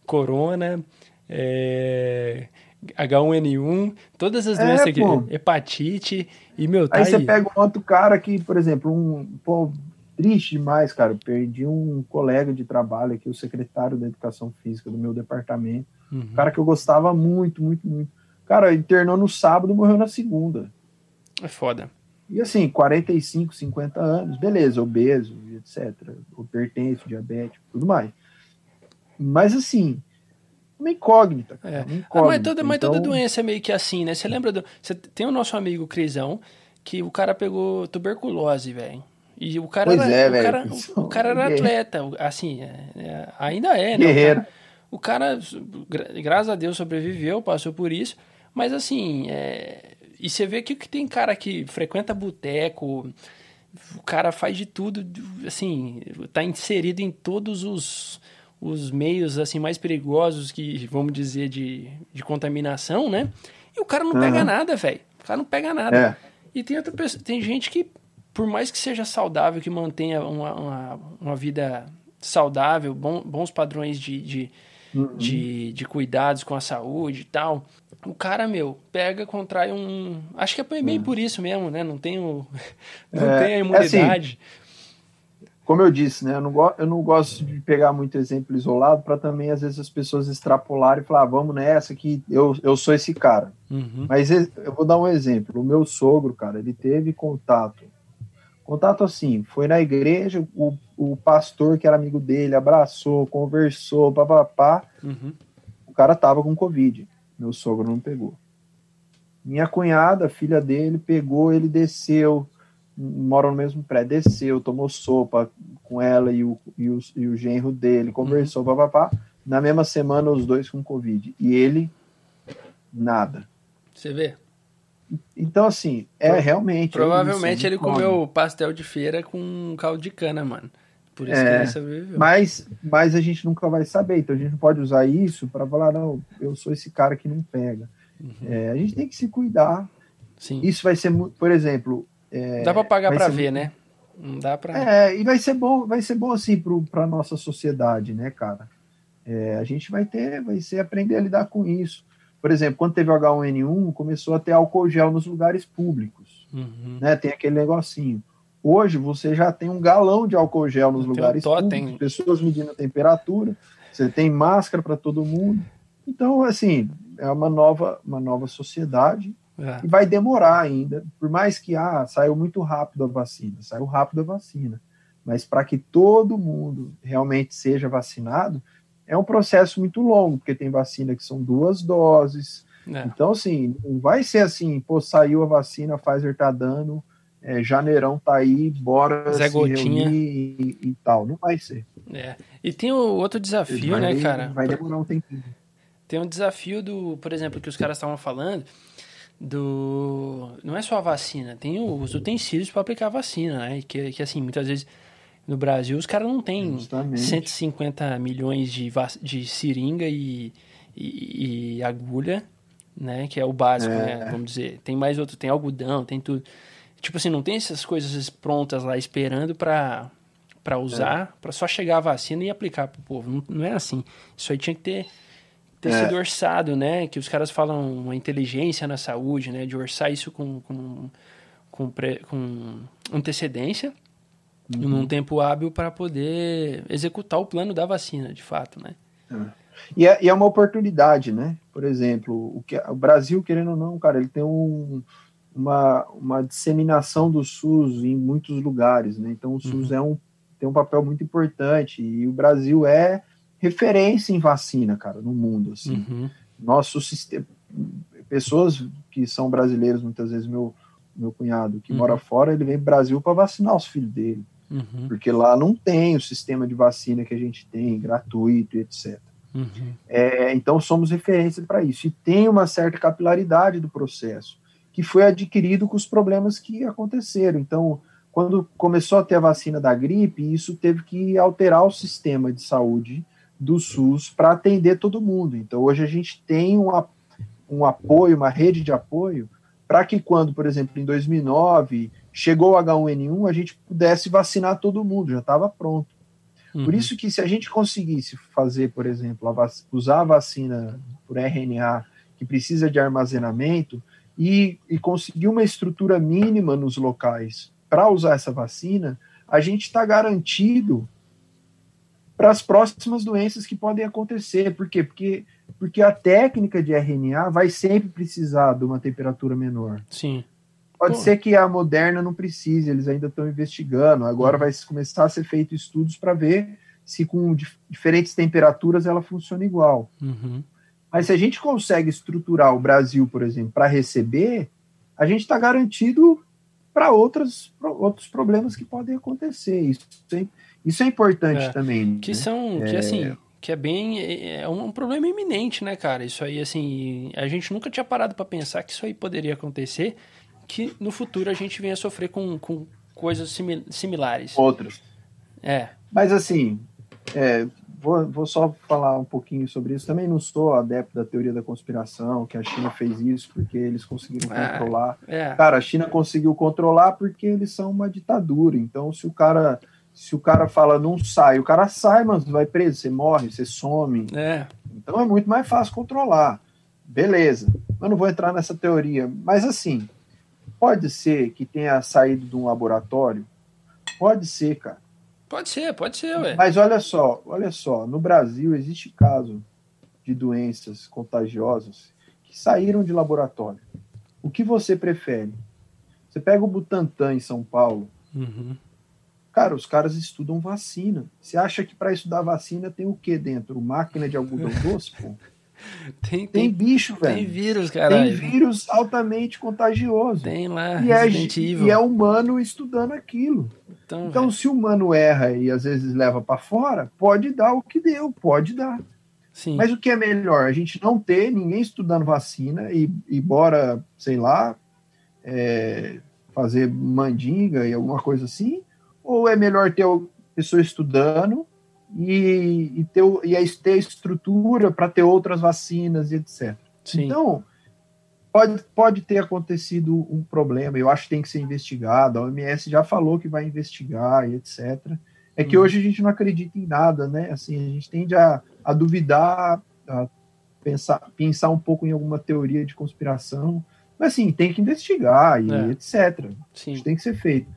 corona, é, H1N1, todas as é, doenças aqui, pô. hepatite, e meu, tá aí, aí você pega um outro cara que, por exemplo, um, pô, triste demais, cara, perdi um colega de trabalho aqui, o secretário da Educação Física do meu departamento, uhum. um cara que eu gostava muito, muito, muito. Cara, internou no sábado, morreu na segunda. É foda. E assim, 45, 50 anos, beleza, obeso, etc. Hipertenso, diabético, tudo mais. Mas assim, uma incógnita. Cara, é. uma incógnita. Ah, mas, toda, mas toda então doença é meio que assim, né? Você lembra do. Você tem o nosso amigo Crisão, que o cara pegou tuberculose, velho. E o cara pois era, é, o, cara, o, o cara era atleta, assim, é, é, ainda é, né? Guerreiro. O cara, o cara, graças a Deus, sobreviveu, passou por isso, mas assim, é, e você vê que, que tem cara que frequenta boteco, o cara faz de tudo, assim, tá inserido em todos os, os meios assim mais perigosos que, vamos dizer, de, de contaminação, né? E o cara não uhum. pega nada, velho. O cara não pega nada. É. E tem outra pessoa, tem gente que, por mais que seja saudável, que mantenha uma, uma, uma vida saudável, bom, bons padrões de, de, uhum. de, de cuidados com a saúde e tal, o cara, meu, pega, contrai um. Acho que é meio é. por isso mesmo, né? Não tem, o... não é, tem a imunidade. É assim, como eu disse, né? Eu não, eu não gosto de pegar muito exemplo isolado para também, às vezes, as pessoas extrapolarem e falar, ah, vamos nessa que eu, eu sou esse cara. Uhum. Mas eu vou dar um exemplo. O meu sogro, cara, ele teve contato. Contato assim, foi na igreja, o, o pastor que era amigo dele abraçou, conversou, papapá. Uhum. O cara tava com Covid. Meu sogro não pegou. Minha cunhada, filha dele, pegou, ele desceu, mora no mesmo prédio, desceu, tomou sopa com ela e o, e o, e o genro dele, conversou, uhum. papapá. Na mesma semana, os dois com Covid. E ele, nada. Você vê? Então, assim, é realmente. É Provavelmente ele comeu pastel de feira com caldo de cana, mano. Por isso é, que ele sobreviveu. Mas, mas a gente nunca vai saber. Então a gente não pode usar isso para falar, não, eu sou esse cara que não pega. Uhum. É, a gente tem que se cuidar. Sim. Isso vai ser, por exemplo. É, dá para pagar para ver, né? Não dá para. É, e vai ser bom, vai ser bom assim para nossa sociedade, né, cara? É, a gente vai ter, vai ser aprender a lidar com isso. Por exemplo, quando teve o H1N1, começou a ter álcool gel nos lugares públicos. Uhum. Né? Tem aquele negocinho. Hoje você já tem um galão de álcool gel nos tem lugares um públicos, pessoas medindo a temperatura, você tem máscara para todo mundo. Então, assim, é uma nova, uma nova sociedade é. e vai demorar ainda. Por mais que ah, saiu muito rápido a vacina, saiu rápido a vacina, mas para que todo mundo realmente seja vacinado, é um processo muito longo, porque tem vacina que são duas doses. É. Então, assim, não vai ser assim, pô, saiu a vacina, Pfizer tá dando, é, janeirão tá aí, bora Zé se Gotinha. reunir e, e, tal. Não vai ser. É. E tem o outro desafio, vai, né, cara? Vai demorar um tempinho. Tem um desafio do, por exemplo, que os caras estavam falando, do. Não é só a vacina, tem os utensílios para aplicar a vacina, né? Que, que assim, muitas vezes no Brasil os caras não têm Justamente. 150 milhões de, de seringa e, e, e agulha, né? Que é o básico, é. né? Vamos dizer. Tem mais outro, tem algodão, tem tudo. Tipo assim, não tem essas coisas prontas lá esperando para para usar, é. para só chegar a vacina e aplicar pro povo. Não, não é assim. Isso aí tinha que ter, ter é. sido orçado, né? Que os caras falam uma inteligência na saúde, né? De orçar isso com, com, com, pre, com antecedência, uhum. num tempo hábil para poder executar o plano da vacina, de fato, né? É. E, é, e é uma oportunidade, né? Por exemplo, o, que, o Brasil, querendo ou não, cara, ele tem um uma, uma disseminação do SUS em muitos lugares, né? Então o SUS uhum. é um, tem um papel muito importante e o Brasil é referência em vacina, cara, no mundo, assim. Uhum. Nosso sistema, pessoas que são brasileiros, muitas vezes meu meu cunhado que uhum. mora fora, ele vem para o Brasil para vacinar os filhos dele, uhum. porque lá não tem o sistema de vacina que a gente tem, gratuito etc. Uhum. É, então somos referência para isso e tem uma certa capilaridade do processo que foi adquirido com os problemas que aconteceram. Então, quando começou a ter a vacina da gripe, isso teve que alterar o sistema de saúde do SUS para atender todo mundo. Então, hoje a gente tem um, um apoio, uma rede de apoio, para que quando, por exemplo, em 2009 chegou o H1N1, a gente pudesse vacinar todo mundo, já estava pronto. Uhum. Por isso que se a gente conseguisse fazer, por exemplo, a usar a vacina por RNA que que precisa de armazenamento, e, e conseguir uma estrutura mínima nos locais para usar essa vacina, a gente está garantido para as próximas doenças que podem acontecer. Por quê? Porque, porque a técnica de RNA vai sempre precisar de uma temperatura menor. Sim. Pode Pô. ser que a moderna não precise, eles ainda estão investigando. Agora uhum. vai começar a ser feito estudos para ver se com dif diferentes temperaturas ela funciona igual. Uhum. Mas se a gente consegue estruturar o Brasil, por exemplo, para receber, a gente está garantido para outros, outros problemas que podem acontecer. Isso, isso é importante é, também. Que né? são, que é... assim, que é bem, é um problema iminente, né, cara? Isso aí, assim, a gente nunca tinha parado para pensar que isso aí poderia acontecer, que no futuro a gente venha sofrer com, com coisas similares. Outras. É. Mas assim, é, vou, vou só falar um pouquinho sobre isso. Também não sou adepto da teoria da conspiração, que a China fez isso porque eles conseguiram ah, controlar. É. Cara, a China conseguiu controlar porque eles são uma ditadura. Então, se o cara se o cara fala não sai, o cara sai, mas vai preso, você morre, você some. É. Então é muito mais fácil controlar. Beleza. Eu não vou entrar nessa teoria, mas assim, pode ser que tenha saído de um laboratório? Pode ser, cara. Pode ser, pode ser, ué. Mas olha só, olha só, no Brasil existe caso de doenças contagiosas que saíram de laboratório. O que você prefere? Você pega o Butantan em São Paulo. Uhum. Cara, os caras estudam vacina. Você acha que para estudar vacina tem o que dentro? Máquina de algodão doce, pô? Tem, tem, tem, bicho, velho. Tem vírus, cara. Tem vírus altamente contagioso. Tem lá, e é, e é humano estudando aquilo. Então, então se o humano erra e às vezes leva para fora, pode dar o que deu, pode dar. Sim. Mas o que é melhor? A gente não ter ninguém estudando vacina e, e bora, sei lá, é, fazer mandinga e alguma coisa assim? Ou é melhor ter pessoa estudando e, e, ter, e ter estrutura para ter outras vacinas e etc. Sim. Então, pode, pode ter acontecido um problema, eu acho que tem que ser investigado, a OMS já falou que vai investigar e etc. É que hum. hoje a gente não acredita em nada, né? Assim, a gente tende a, a duvidar, a pensar, pensar um pouco em alguma teoria de conspiração, mas assim, tem que investigar e é. etc. Sim. Isso tem que ser feito.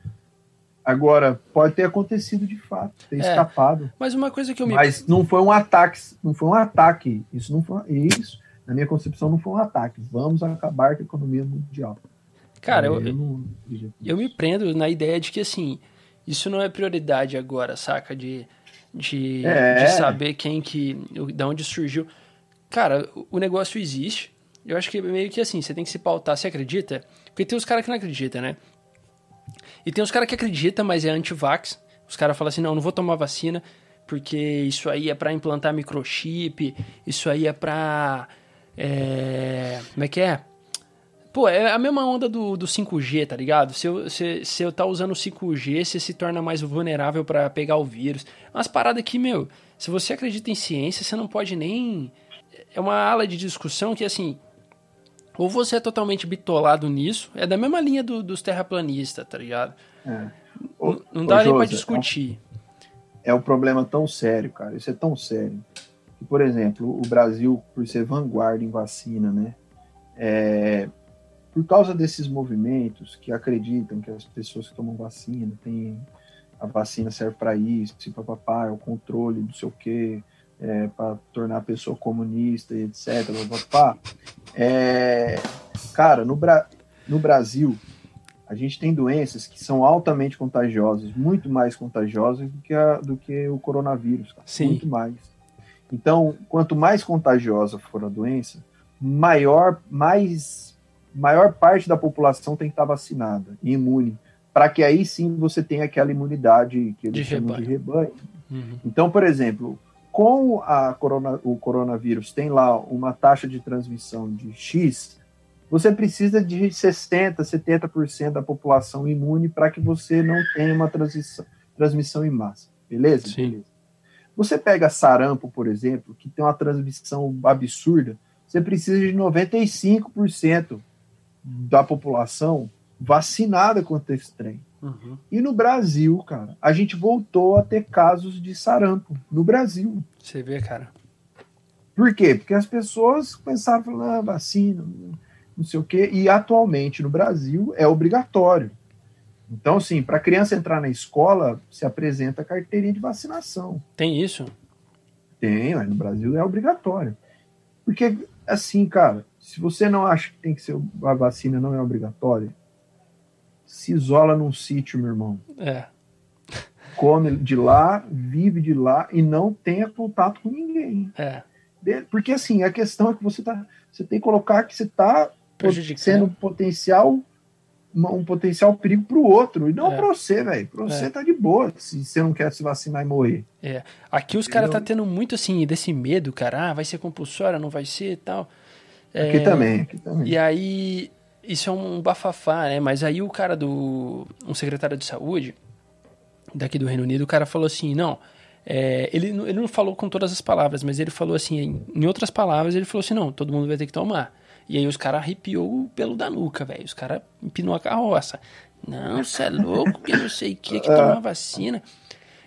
Agora, pode ter acontecido de fato, ter é, escapado. Mas uma coisa que eu me. Mas não foi um ataque, não foi um ataque. Isso não foi. Isso, na minha concepção, não foi um ataque. Vamos acabar com a economia mundial. Cara, eu, eu, não, eu me prendo na ideia de que assim, isso não é prioridade agora, saca? De, de, é. de saber quem que. de onde surgiu. Cara, o negócio existe. Eu acho que meio que assim, você tem que se pautar, você acredita? Porque tem os caras que não acreditam, né? E tem os caras que acreditam, mas é anti-vax. Os caras falam assim: não, não vou tomar vacina porque isso aí é para implantar microchip, isso aí é pra. É, como é que é? Pô, é a mesma onda do, do 5G, tá ligado? Se eu, se, se eu tá usando o 5G, você se torna mais vulnerável para pegar o vírus. Umas paradas que, meu, se você acredita em ciência, você não pode nem. É uma ala de discussão que, assim, ou você é totalmente bitolado nisso, é da mesma linha do, dos terraplanistas, tá ligado? É. Ô, não dá nem pra discutir. É um, é um problema tão sério, cara. Isso é tão sério. Que, por exemplo, o Brasil, por ser vanguarda em vacina, né? É, por causa desses movimentos que acreditam que as pessoas que tomam vacina têm a vacina serve para isso, papapá, é o controle do seu quê, é, para tornar a pessoa comunista e etc. Papapá. É, cara, no, Bra no Brasil, a gente tem doenças que são altamente contagiosas, muito mais contagiosas do que, a, do que o coronavírus. Cara. Sim. Muito mais. Então, quanto mais contagiosa for a doença, maior, mais, maior parte da população tem que estar vacinada e imune, para que aí sim você tenha aquela imunidade que eles de chamam rebanho. de rebanho. Uhum. Então, por exemplo, com corona, o coronavírus tem lá uma taxa de transmissão de X, você precisa de 60%, 70% da população imune para que você não tenha uma transmissão, transmissão em massa. Beleza? Sim. Beleza. Você pega sarampo, por exemplo, que tem uma transmissão absurda, você precisa de 95% da população vacinada contra esse trem. Uhum. E no Brasil, cara, a gente voltou a ter casos de sarampo. No Brasil. Você vê, cara. Por quê? Porque as pessoas começaram a falar, ah, vacina, não sei o quê, e atualmente no Brasil é obrigatório. Então, assim, para criança entrar na escola, se apresenta a carteirinha de vacinação. Tem isso? Tem, mas no Brasil é obrigatório. Porque, assim, cara, se você não acha que tem que ser a vacina não é obrigatória, se isola num sítio, meu irmão. É. Come de lá, vive de lá e não tenha contato com ninguém. É. Porque, assim, a questão é que você tá. Você tem que colocar que você está sendo um potencial um potencial perigo para o outro. E não é. para você, velho. Para você é. tá de boa se você não quer se vacinar e morrer. É. Aqui os caras tá tendo muito assim desse medo, cara. Ah, vai ser compulsória, não vai ser e tal. Aqui é, também, aqui também. E aí, isso é um bafafá, né? Mas aí o cara do. Um secretário de saúde daqui do Reino Unido, o cara falou assim: não. É, ele, ele não falou com todas as palavras, mas ele falou assim, em, outras palavras, ele falou assim: não, todo mundo vai ter que tomar. E aí os caras arrepiou o pelo da nuca, velho. Os caras empinou a carroça. Não, você é louco, que não sei o que, que toma vacina.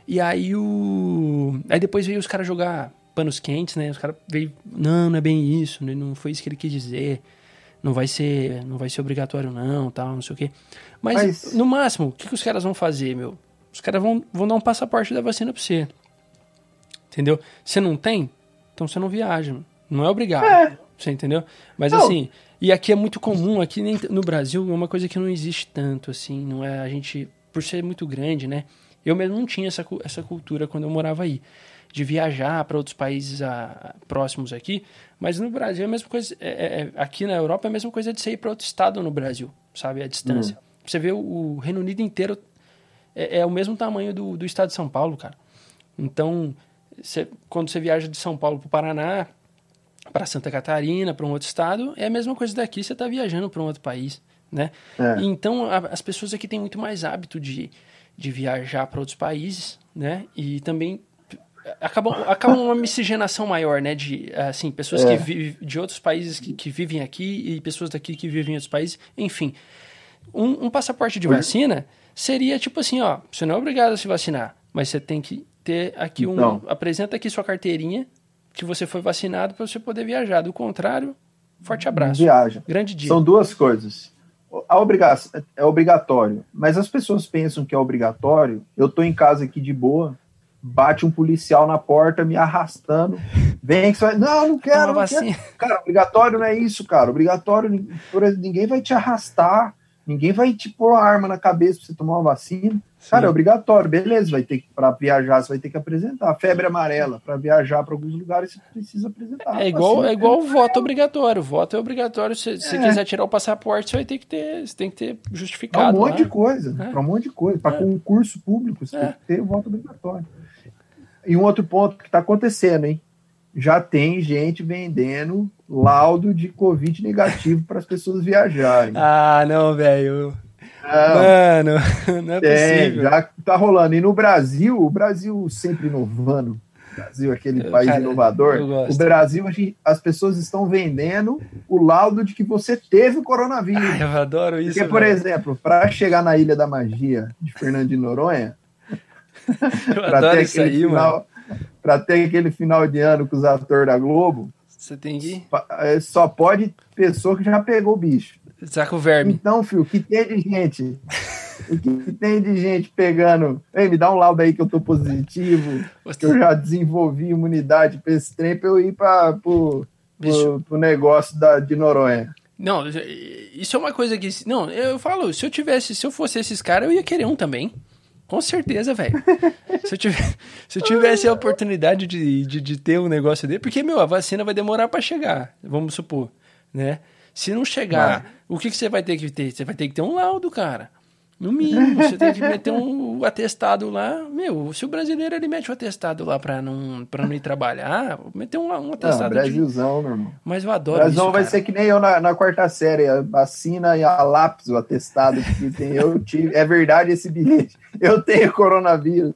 E aí o. Aí depois veio os caras jogar panos quentes, né? Os caras veio. Não, não é bem isso, né? não foi isso que ele quis dizer. Não vai ser, não vai ser obrigatório, não, tal, não sei o quê. Mas, Mas... no máximo, o que, que os caras vão fazer, meu? Os caras vão, vão dar um passaporte da vacina pra você. Entendeu? Você não tem? Então você não viaja. Não é obrigado. É. Você entendeu? Mas não. assim, e aqui é muito comum, aqui no Brasil é uma coisa que não existe tanto, assim, não é a gente, por ser muito grande, né? Eu mesmo não tinha essa, essa cultura quando eu morava aí, de viajar para outros países a, próximos aqui, mas no Brasil é a mesma coisa, é, é, é aqui na Europa é a mesma coisa de você ir para outro estado no Brasil, sabe? A distância. Uhum. Você vê o, o, Reino Unido inteiro é, é, o mesmo tamanho do, do estado de São Paulo, cara. Então, você, quando você viaja de São Paulo para o Paraná, para Santa Catarina, para um outro estado, é a mesma coisa daqui, você está viajando para um outro país, né? É. Então, a, as pessoas aqui têm muito mais hábito de, de viajar para outros países, né? E também acabam, acaba uma miscigenação maior, né? De, assim, pessoas é. que vivem de outros países que, que, vivem aqui e pessoas daqui que vivem em outros países, enfim. Um, um passaporte de vacina seria tipo assim, ó, você não é obrigado a se vacinar, mas você tem que ter aqui um... Então. Apresenta aqui sua carteirinha que você foi vacinado para você poder viajar. Do contrário, forte abraço. Viaja. Grande dia. São duas coisas. A obrigação é obrigatório, mas as pessoas pensam que é obrigatório. Eu tô em casa aqui de boa, bate um policial na porta me arrastando. Vem que você vai, não, não quero, não quero. Cara, obrigatório não é isso, cara. Obrigatório, ninguém vai te arrastar, ninguém vai te pôr a arma na cabeça para você tomar uma vacina. Cara, é obrigatório, beleza, vai ter que para viajar, você vai ter que apresentar. Febre amarela, para viajar para alguns lugares você precisa apresentar. É igual, é igual o voto obrigatório. O voto é obrigatório. Se você é. quiser tirar o passaporte, você vai ter que ter, você tem que ter justificado. Para um monte lá. de coisa, é. para um monte de coisa. Para é. concurso público, você tem é. que ter o voto obrigatório. E um outro ponto que está acontecendo, hein? Já tem gente vendendo laudo de Covid negativo para as pessoas viajarem. Ah, não, velho. Mano, não é possível. já tá rolando. E no Brasil, o Brasil sempre inovando. O Brasil, aquele país cara, inovador. O Brasil, as pessoas estão vendendo o laudo de que você teve o coronavírus. Ai, eu adoro isso. Porque, por velho. exemplo, para chegar na Ilha da Magia de Fernando de Noronha, para ter aquele aí, final, para ter aquele final de ano com os atores da Globo, você tem que é, só pode pessoa que já pegou o bicho. Saca o verme. Então, filho, o que tem de gente? o que tem de gente pegando. Ei, me dá um laudo aí que eu tô positivo, que eu já desenvolvi imunidade para esse trem pra eu ir para pro, pro, pro, negócio da, de Noronha. Não, isso é uma coisa que. Não, eu falo, se eu tivesse, se eu fosse esses caras, eu ia querer um também. Com certeza, velho. se, eu tivesse, se eu tivesse a oportunidade de, de, de ter um negócio dele, porque, meu, a vacina vai demorar para chegar, vamos supor, né? Se não chegar, vai. o que, que você vai ter que ter? Você vai ter que ter um laudo, cara. No mínimo, você tem que meter um atestado lá. Meu, se o brasileiro ele mete o atestado lá pra não, pra não ir trabalhar, meter um, um atestado. Não, Brasilzão, de... meu irmão. Mas eu adoro Brasilzão isso. vai ser que nem eu na, na quarta série. Assina e a lápis o atestado que tem. Eu tive. É verdade esse bilhete. Eu tenho coronavírus.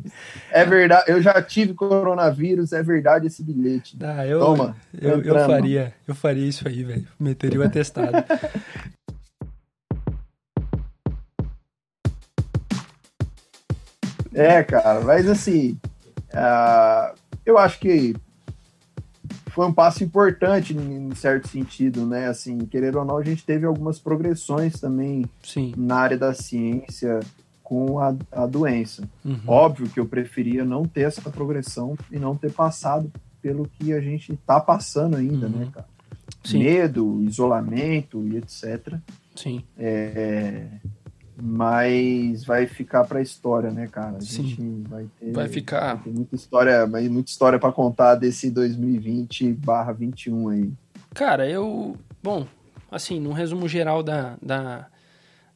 É verdade. Eu já tive coronavírus. É verdade esse bilhete. Ah, eu, Toma. Eu, eu faria. Eu faria isso aí, velho. Meteria o atestado. É, cara, mas assim, uh, eu acho que foi um passo importante em certo sentido, né? Assim, querer ou não, a gente teve algumas progressões também Sim. na área da ciência com a, a doença. Uhum. Óbvio que eu preferia não ter essa progressão e não ter passado pelo que a gente está passando ainda, Uhum. né, cara? Sim. Medo, isolamento e etc. Sim. É, mas vai ficar para a história, né, cara? A Sim. gente vai ter, Vai ficar. vai ter muita história, vai- muita história para contar desse 2020/21 aí. Cara, eu. Bom, assim, num resumo geral da, da,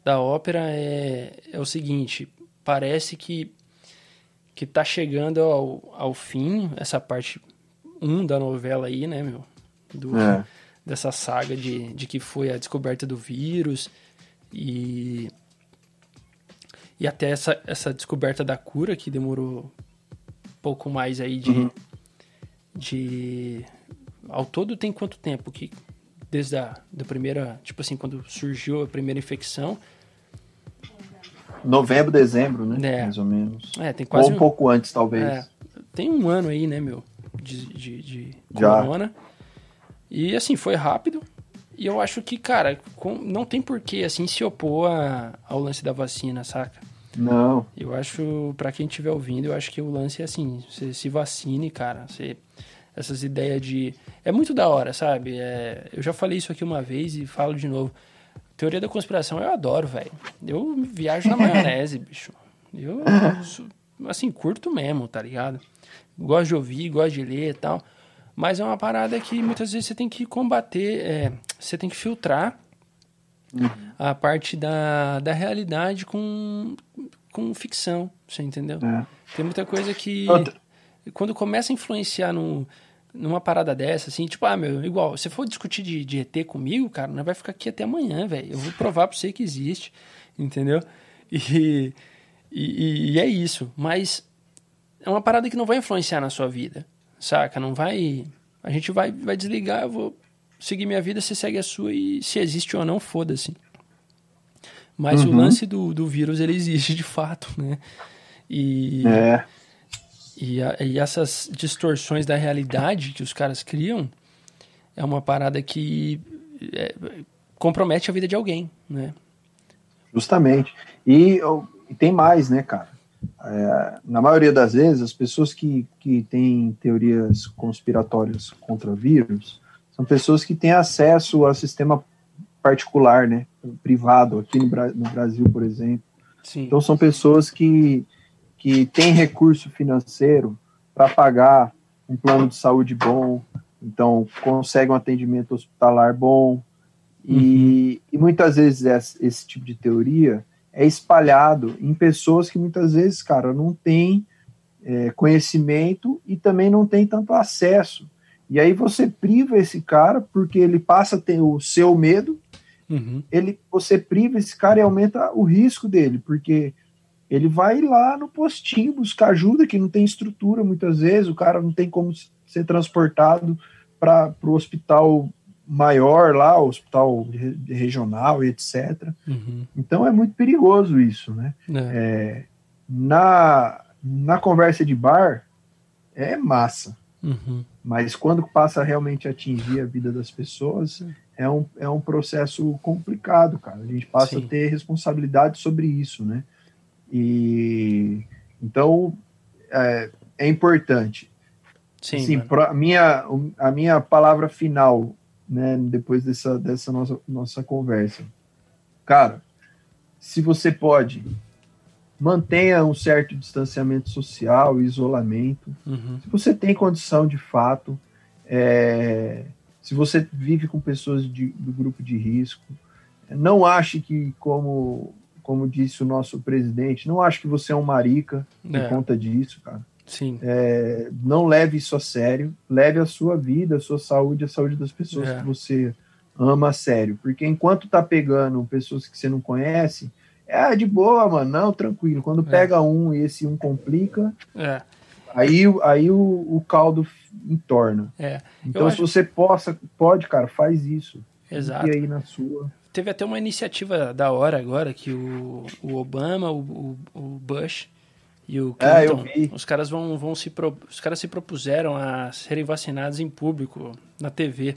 da ópera é, é o seguinte: parece que, que tá chegando ao, ao fim essa parte 1 da novela aí, né, meu? Do, É. Dessa saga de, de que foi a descoberta do vírus e. E até essa, essa descoberta da cura que demorou pouco mais aí de. Uhum. de ao todo tem quanto tempo que desde a da primeira, tipo assim, quando surgiu a primeira infecção? Novembro, dezembro, né? É. Mais ou menos. É, tem quase Ou um pouco antes, talvez. é, tem um ano aí, né, meu, de, de, de Já. corona. E assim, foi rápido. E eu acho que, cara, com- não tem porquê, assim, se opor a- ao lance da vacina, saca? Não. Eu acho, pra quem estiver ouvindo, eu acho que o lance é assim, você se vacine, cara. Você, essas ideias de. É muito da hora, sabe? É, eu já falei isso aqui uma vez e falo de novo. Teoria da conspiração eu adoro, velho. Eu viajo na maionese, bicho. Eu, assim, curto mesmo, tá ligado? Gosto de ouvir, gosto de ler e tal. Mas é uma parada que muitas vezes você tem que combater, é, você tem que filtrar a parte da, da realidade com, com ficção, você entendeu? É. Tem muita coisa que Outra- quando começa a influenciar no, numa parada dessa, assim, tipo, ah, meu, igual, se for discutir de, de ET comigo, cara, não vai ficar aqui até amanhã, velho. Eu vou provar pra você que existe, entendeu? E, e, e é isso. Mas é uma parada que não vai influenciar na sua vida, saca? Não vai. A gente vai, vai desligar, eu vou seguir minha vida, você segue a sua e se existe ou não, foda-se. Mas o Uhum. lance do, do vírus, ele existe de fato, né? E, É. e, a- e essas distorções da realidade que os caras criam é uma parada que é, compromete a vida de alguém, né? Justamente. E, e tem mais, né, cara? É, na maioria das vezes, as pessoas que, que têm teorias conspiratórias contra vírus são pessoas que têm acesso ao sistema particular, né, privado, aqui no, no Brasil, por exemplo. Sim. Então, são pessoas que, que têm recurso financeiro para pagar um plano de saúde bom, então conseguem um atendimento hospitalar bom. E, e muitas vezes esse, esse tipo de teoria é espalhado em pessoas que muitas vezes, cara, não têm é, conhecimento e também não têm tanto acesso. E aí você priva esse cara porque ele passa a ter o seu medo Uhum. ele você priva esse cara e aumenta o risco dele, porque ele vai lá no postinho buscar ajuda, que não tem estrutura muitas vezes, o cara não tem como ser transportado para o hospital maior lá, o hospital re- regional e etc. Uhum. Então é muito perigoso isso, né? É. Na, na conversa de bar, é massa. Uhum. Mas quando passa a realmente a atingir a vida das pessoas, é um, é um processo complicado, cara. A gente passa Sim. a ter responsabilidade sobre isso, né? E então é, é importante. Sim, Assim, pra- minha, a minha palavra final, né, depois dessa, dessa nossa, nossa conversa. Cara, se você pode, mantenha um certo distanciamento social, isolamento. Uhum. Se você tem condição de fato, é, se você vive com pessoas de- do grupo de risco, não ache que, como, como disse o nosso presidente, não ache que você é um marica por É. conta disso, cara. Sim. É, não leve isso a sério, leve a sua vida, a sua saúde, a saúde das pessoas É. que você ama a sério. Porque enquanto tá pegando pessoas que você não conhece, é de boa, mano, não, tranquilo. Quando É. pega um e esse um complica, É. Aí, aí o, o caldo entorna. É. Então, Eu se acho- você possa, pode, cara, faz isso. Exato. E aí na sua. Teve até uma iniciativa da hora agora que o, o Obama, o, o Bush e o Clinton, é, os caras vão, vão se pro, os caras se propuseram a serem vacinados em público na TV.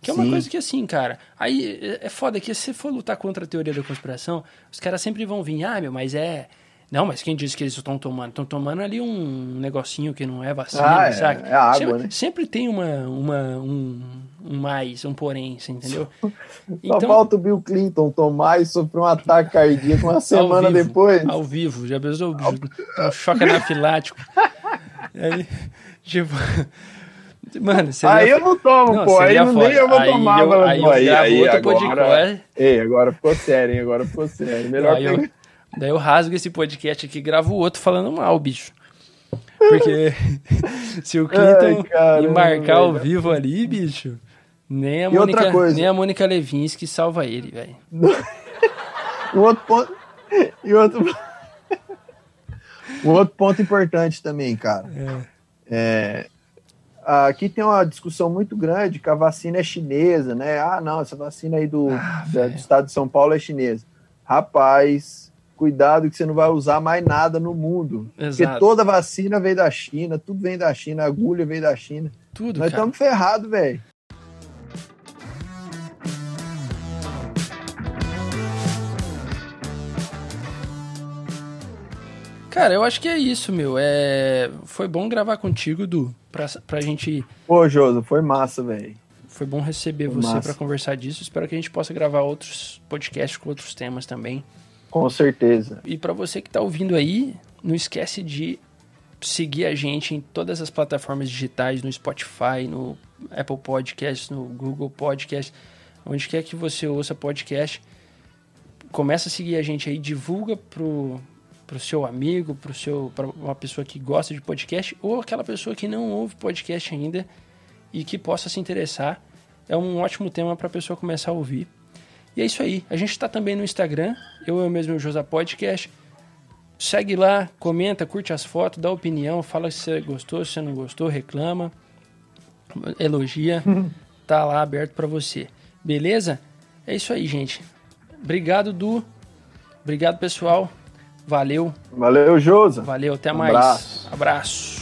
Que é uma Sim. coisa que assim, cara, aí é, é foda que se você for lutar contra a teoria da conspiração, os caras sempre vão vir, ah, meu, mas é não, mas quem disse que eles estão tomando? Estão tomando ali um negocinho que não é vacina, ah, é, sabe? É água, sempre, né? Sempre tem uma, uma, um, um mais, um porém, você entendeu? Só então, falta o Bill Clinton tomar e sofrer um ataque cardíaco uma semana vivo, depois. Ao vivo, já pensou? Um choque anafilático. aí, tipo... Mano, aí eu não tomo, não, pô. Aí não, nem eu vou aí tomar. Eu, aí, eu aí, aí, agora, podcast. Ei, agora ficou sério, hein? Agora ficou sério. Melhor aí eu, Daí eu rasgo esse podcast aqui e gravo o outro falando mal, bicho. Porque se o Clinton Ai, marcar ao vivo ali, bicho, nem a, Mônica, nem a Mônica Levinsky salva ele, velho. um outro ponto. E outro... um outro ponto importante também, cara. É. é. Aqui tem uma discussão muito grande que a vacina é chinesa, né? Ah, não, essa vacina aí do, ah, do estado de São Paulo é chinesa. Rapaz, cuidado que você não vai usar mais nada no mundo. Exato. Porque toda vacina veio da China, tudo vem da China, agulha veio da China. Tudo, Nós estamos ferrados, velho. Cara, eu acho que é isso, meu. É... Foi bom gravar contigo, Du, pra, pra gente... Pô, Joso, foi massa, velho. Foi bom receber foi você para conversar disso. Espero que a gente possa gravar outros podcasts com outros temas também. Com certeza. E para você que está ouvindo aí, não esquece de seguir a gente em todas as plataformas digitais, no Spotify, no Apple Podcast, no Google Podcast, onde quer que você ouça podcast. Começa a seguir a gente aí, divulga pro pro seu amigo, pro seu para uma pessoa que gosta de podcast ou aquela pessoa que não ouve podcast ainda e que possa se interessar. É um ótimo tema para a pessoa começar a ouvir. E é isso aí. A gente está também no Instagram, eu, eu mesmo, o Josa Podcast. Segue lá, comenta, curte as fotos, dá opinião, fala se você gostou, se você não gostou, reclama, elogia. tá lá aberto para você. Beleza? É isso aí, gente. Obrigado, Du. Obrigado, pessoal. Valeu. Valeu, Josa. Valeu, até um mais. Abraço. Abraço.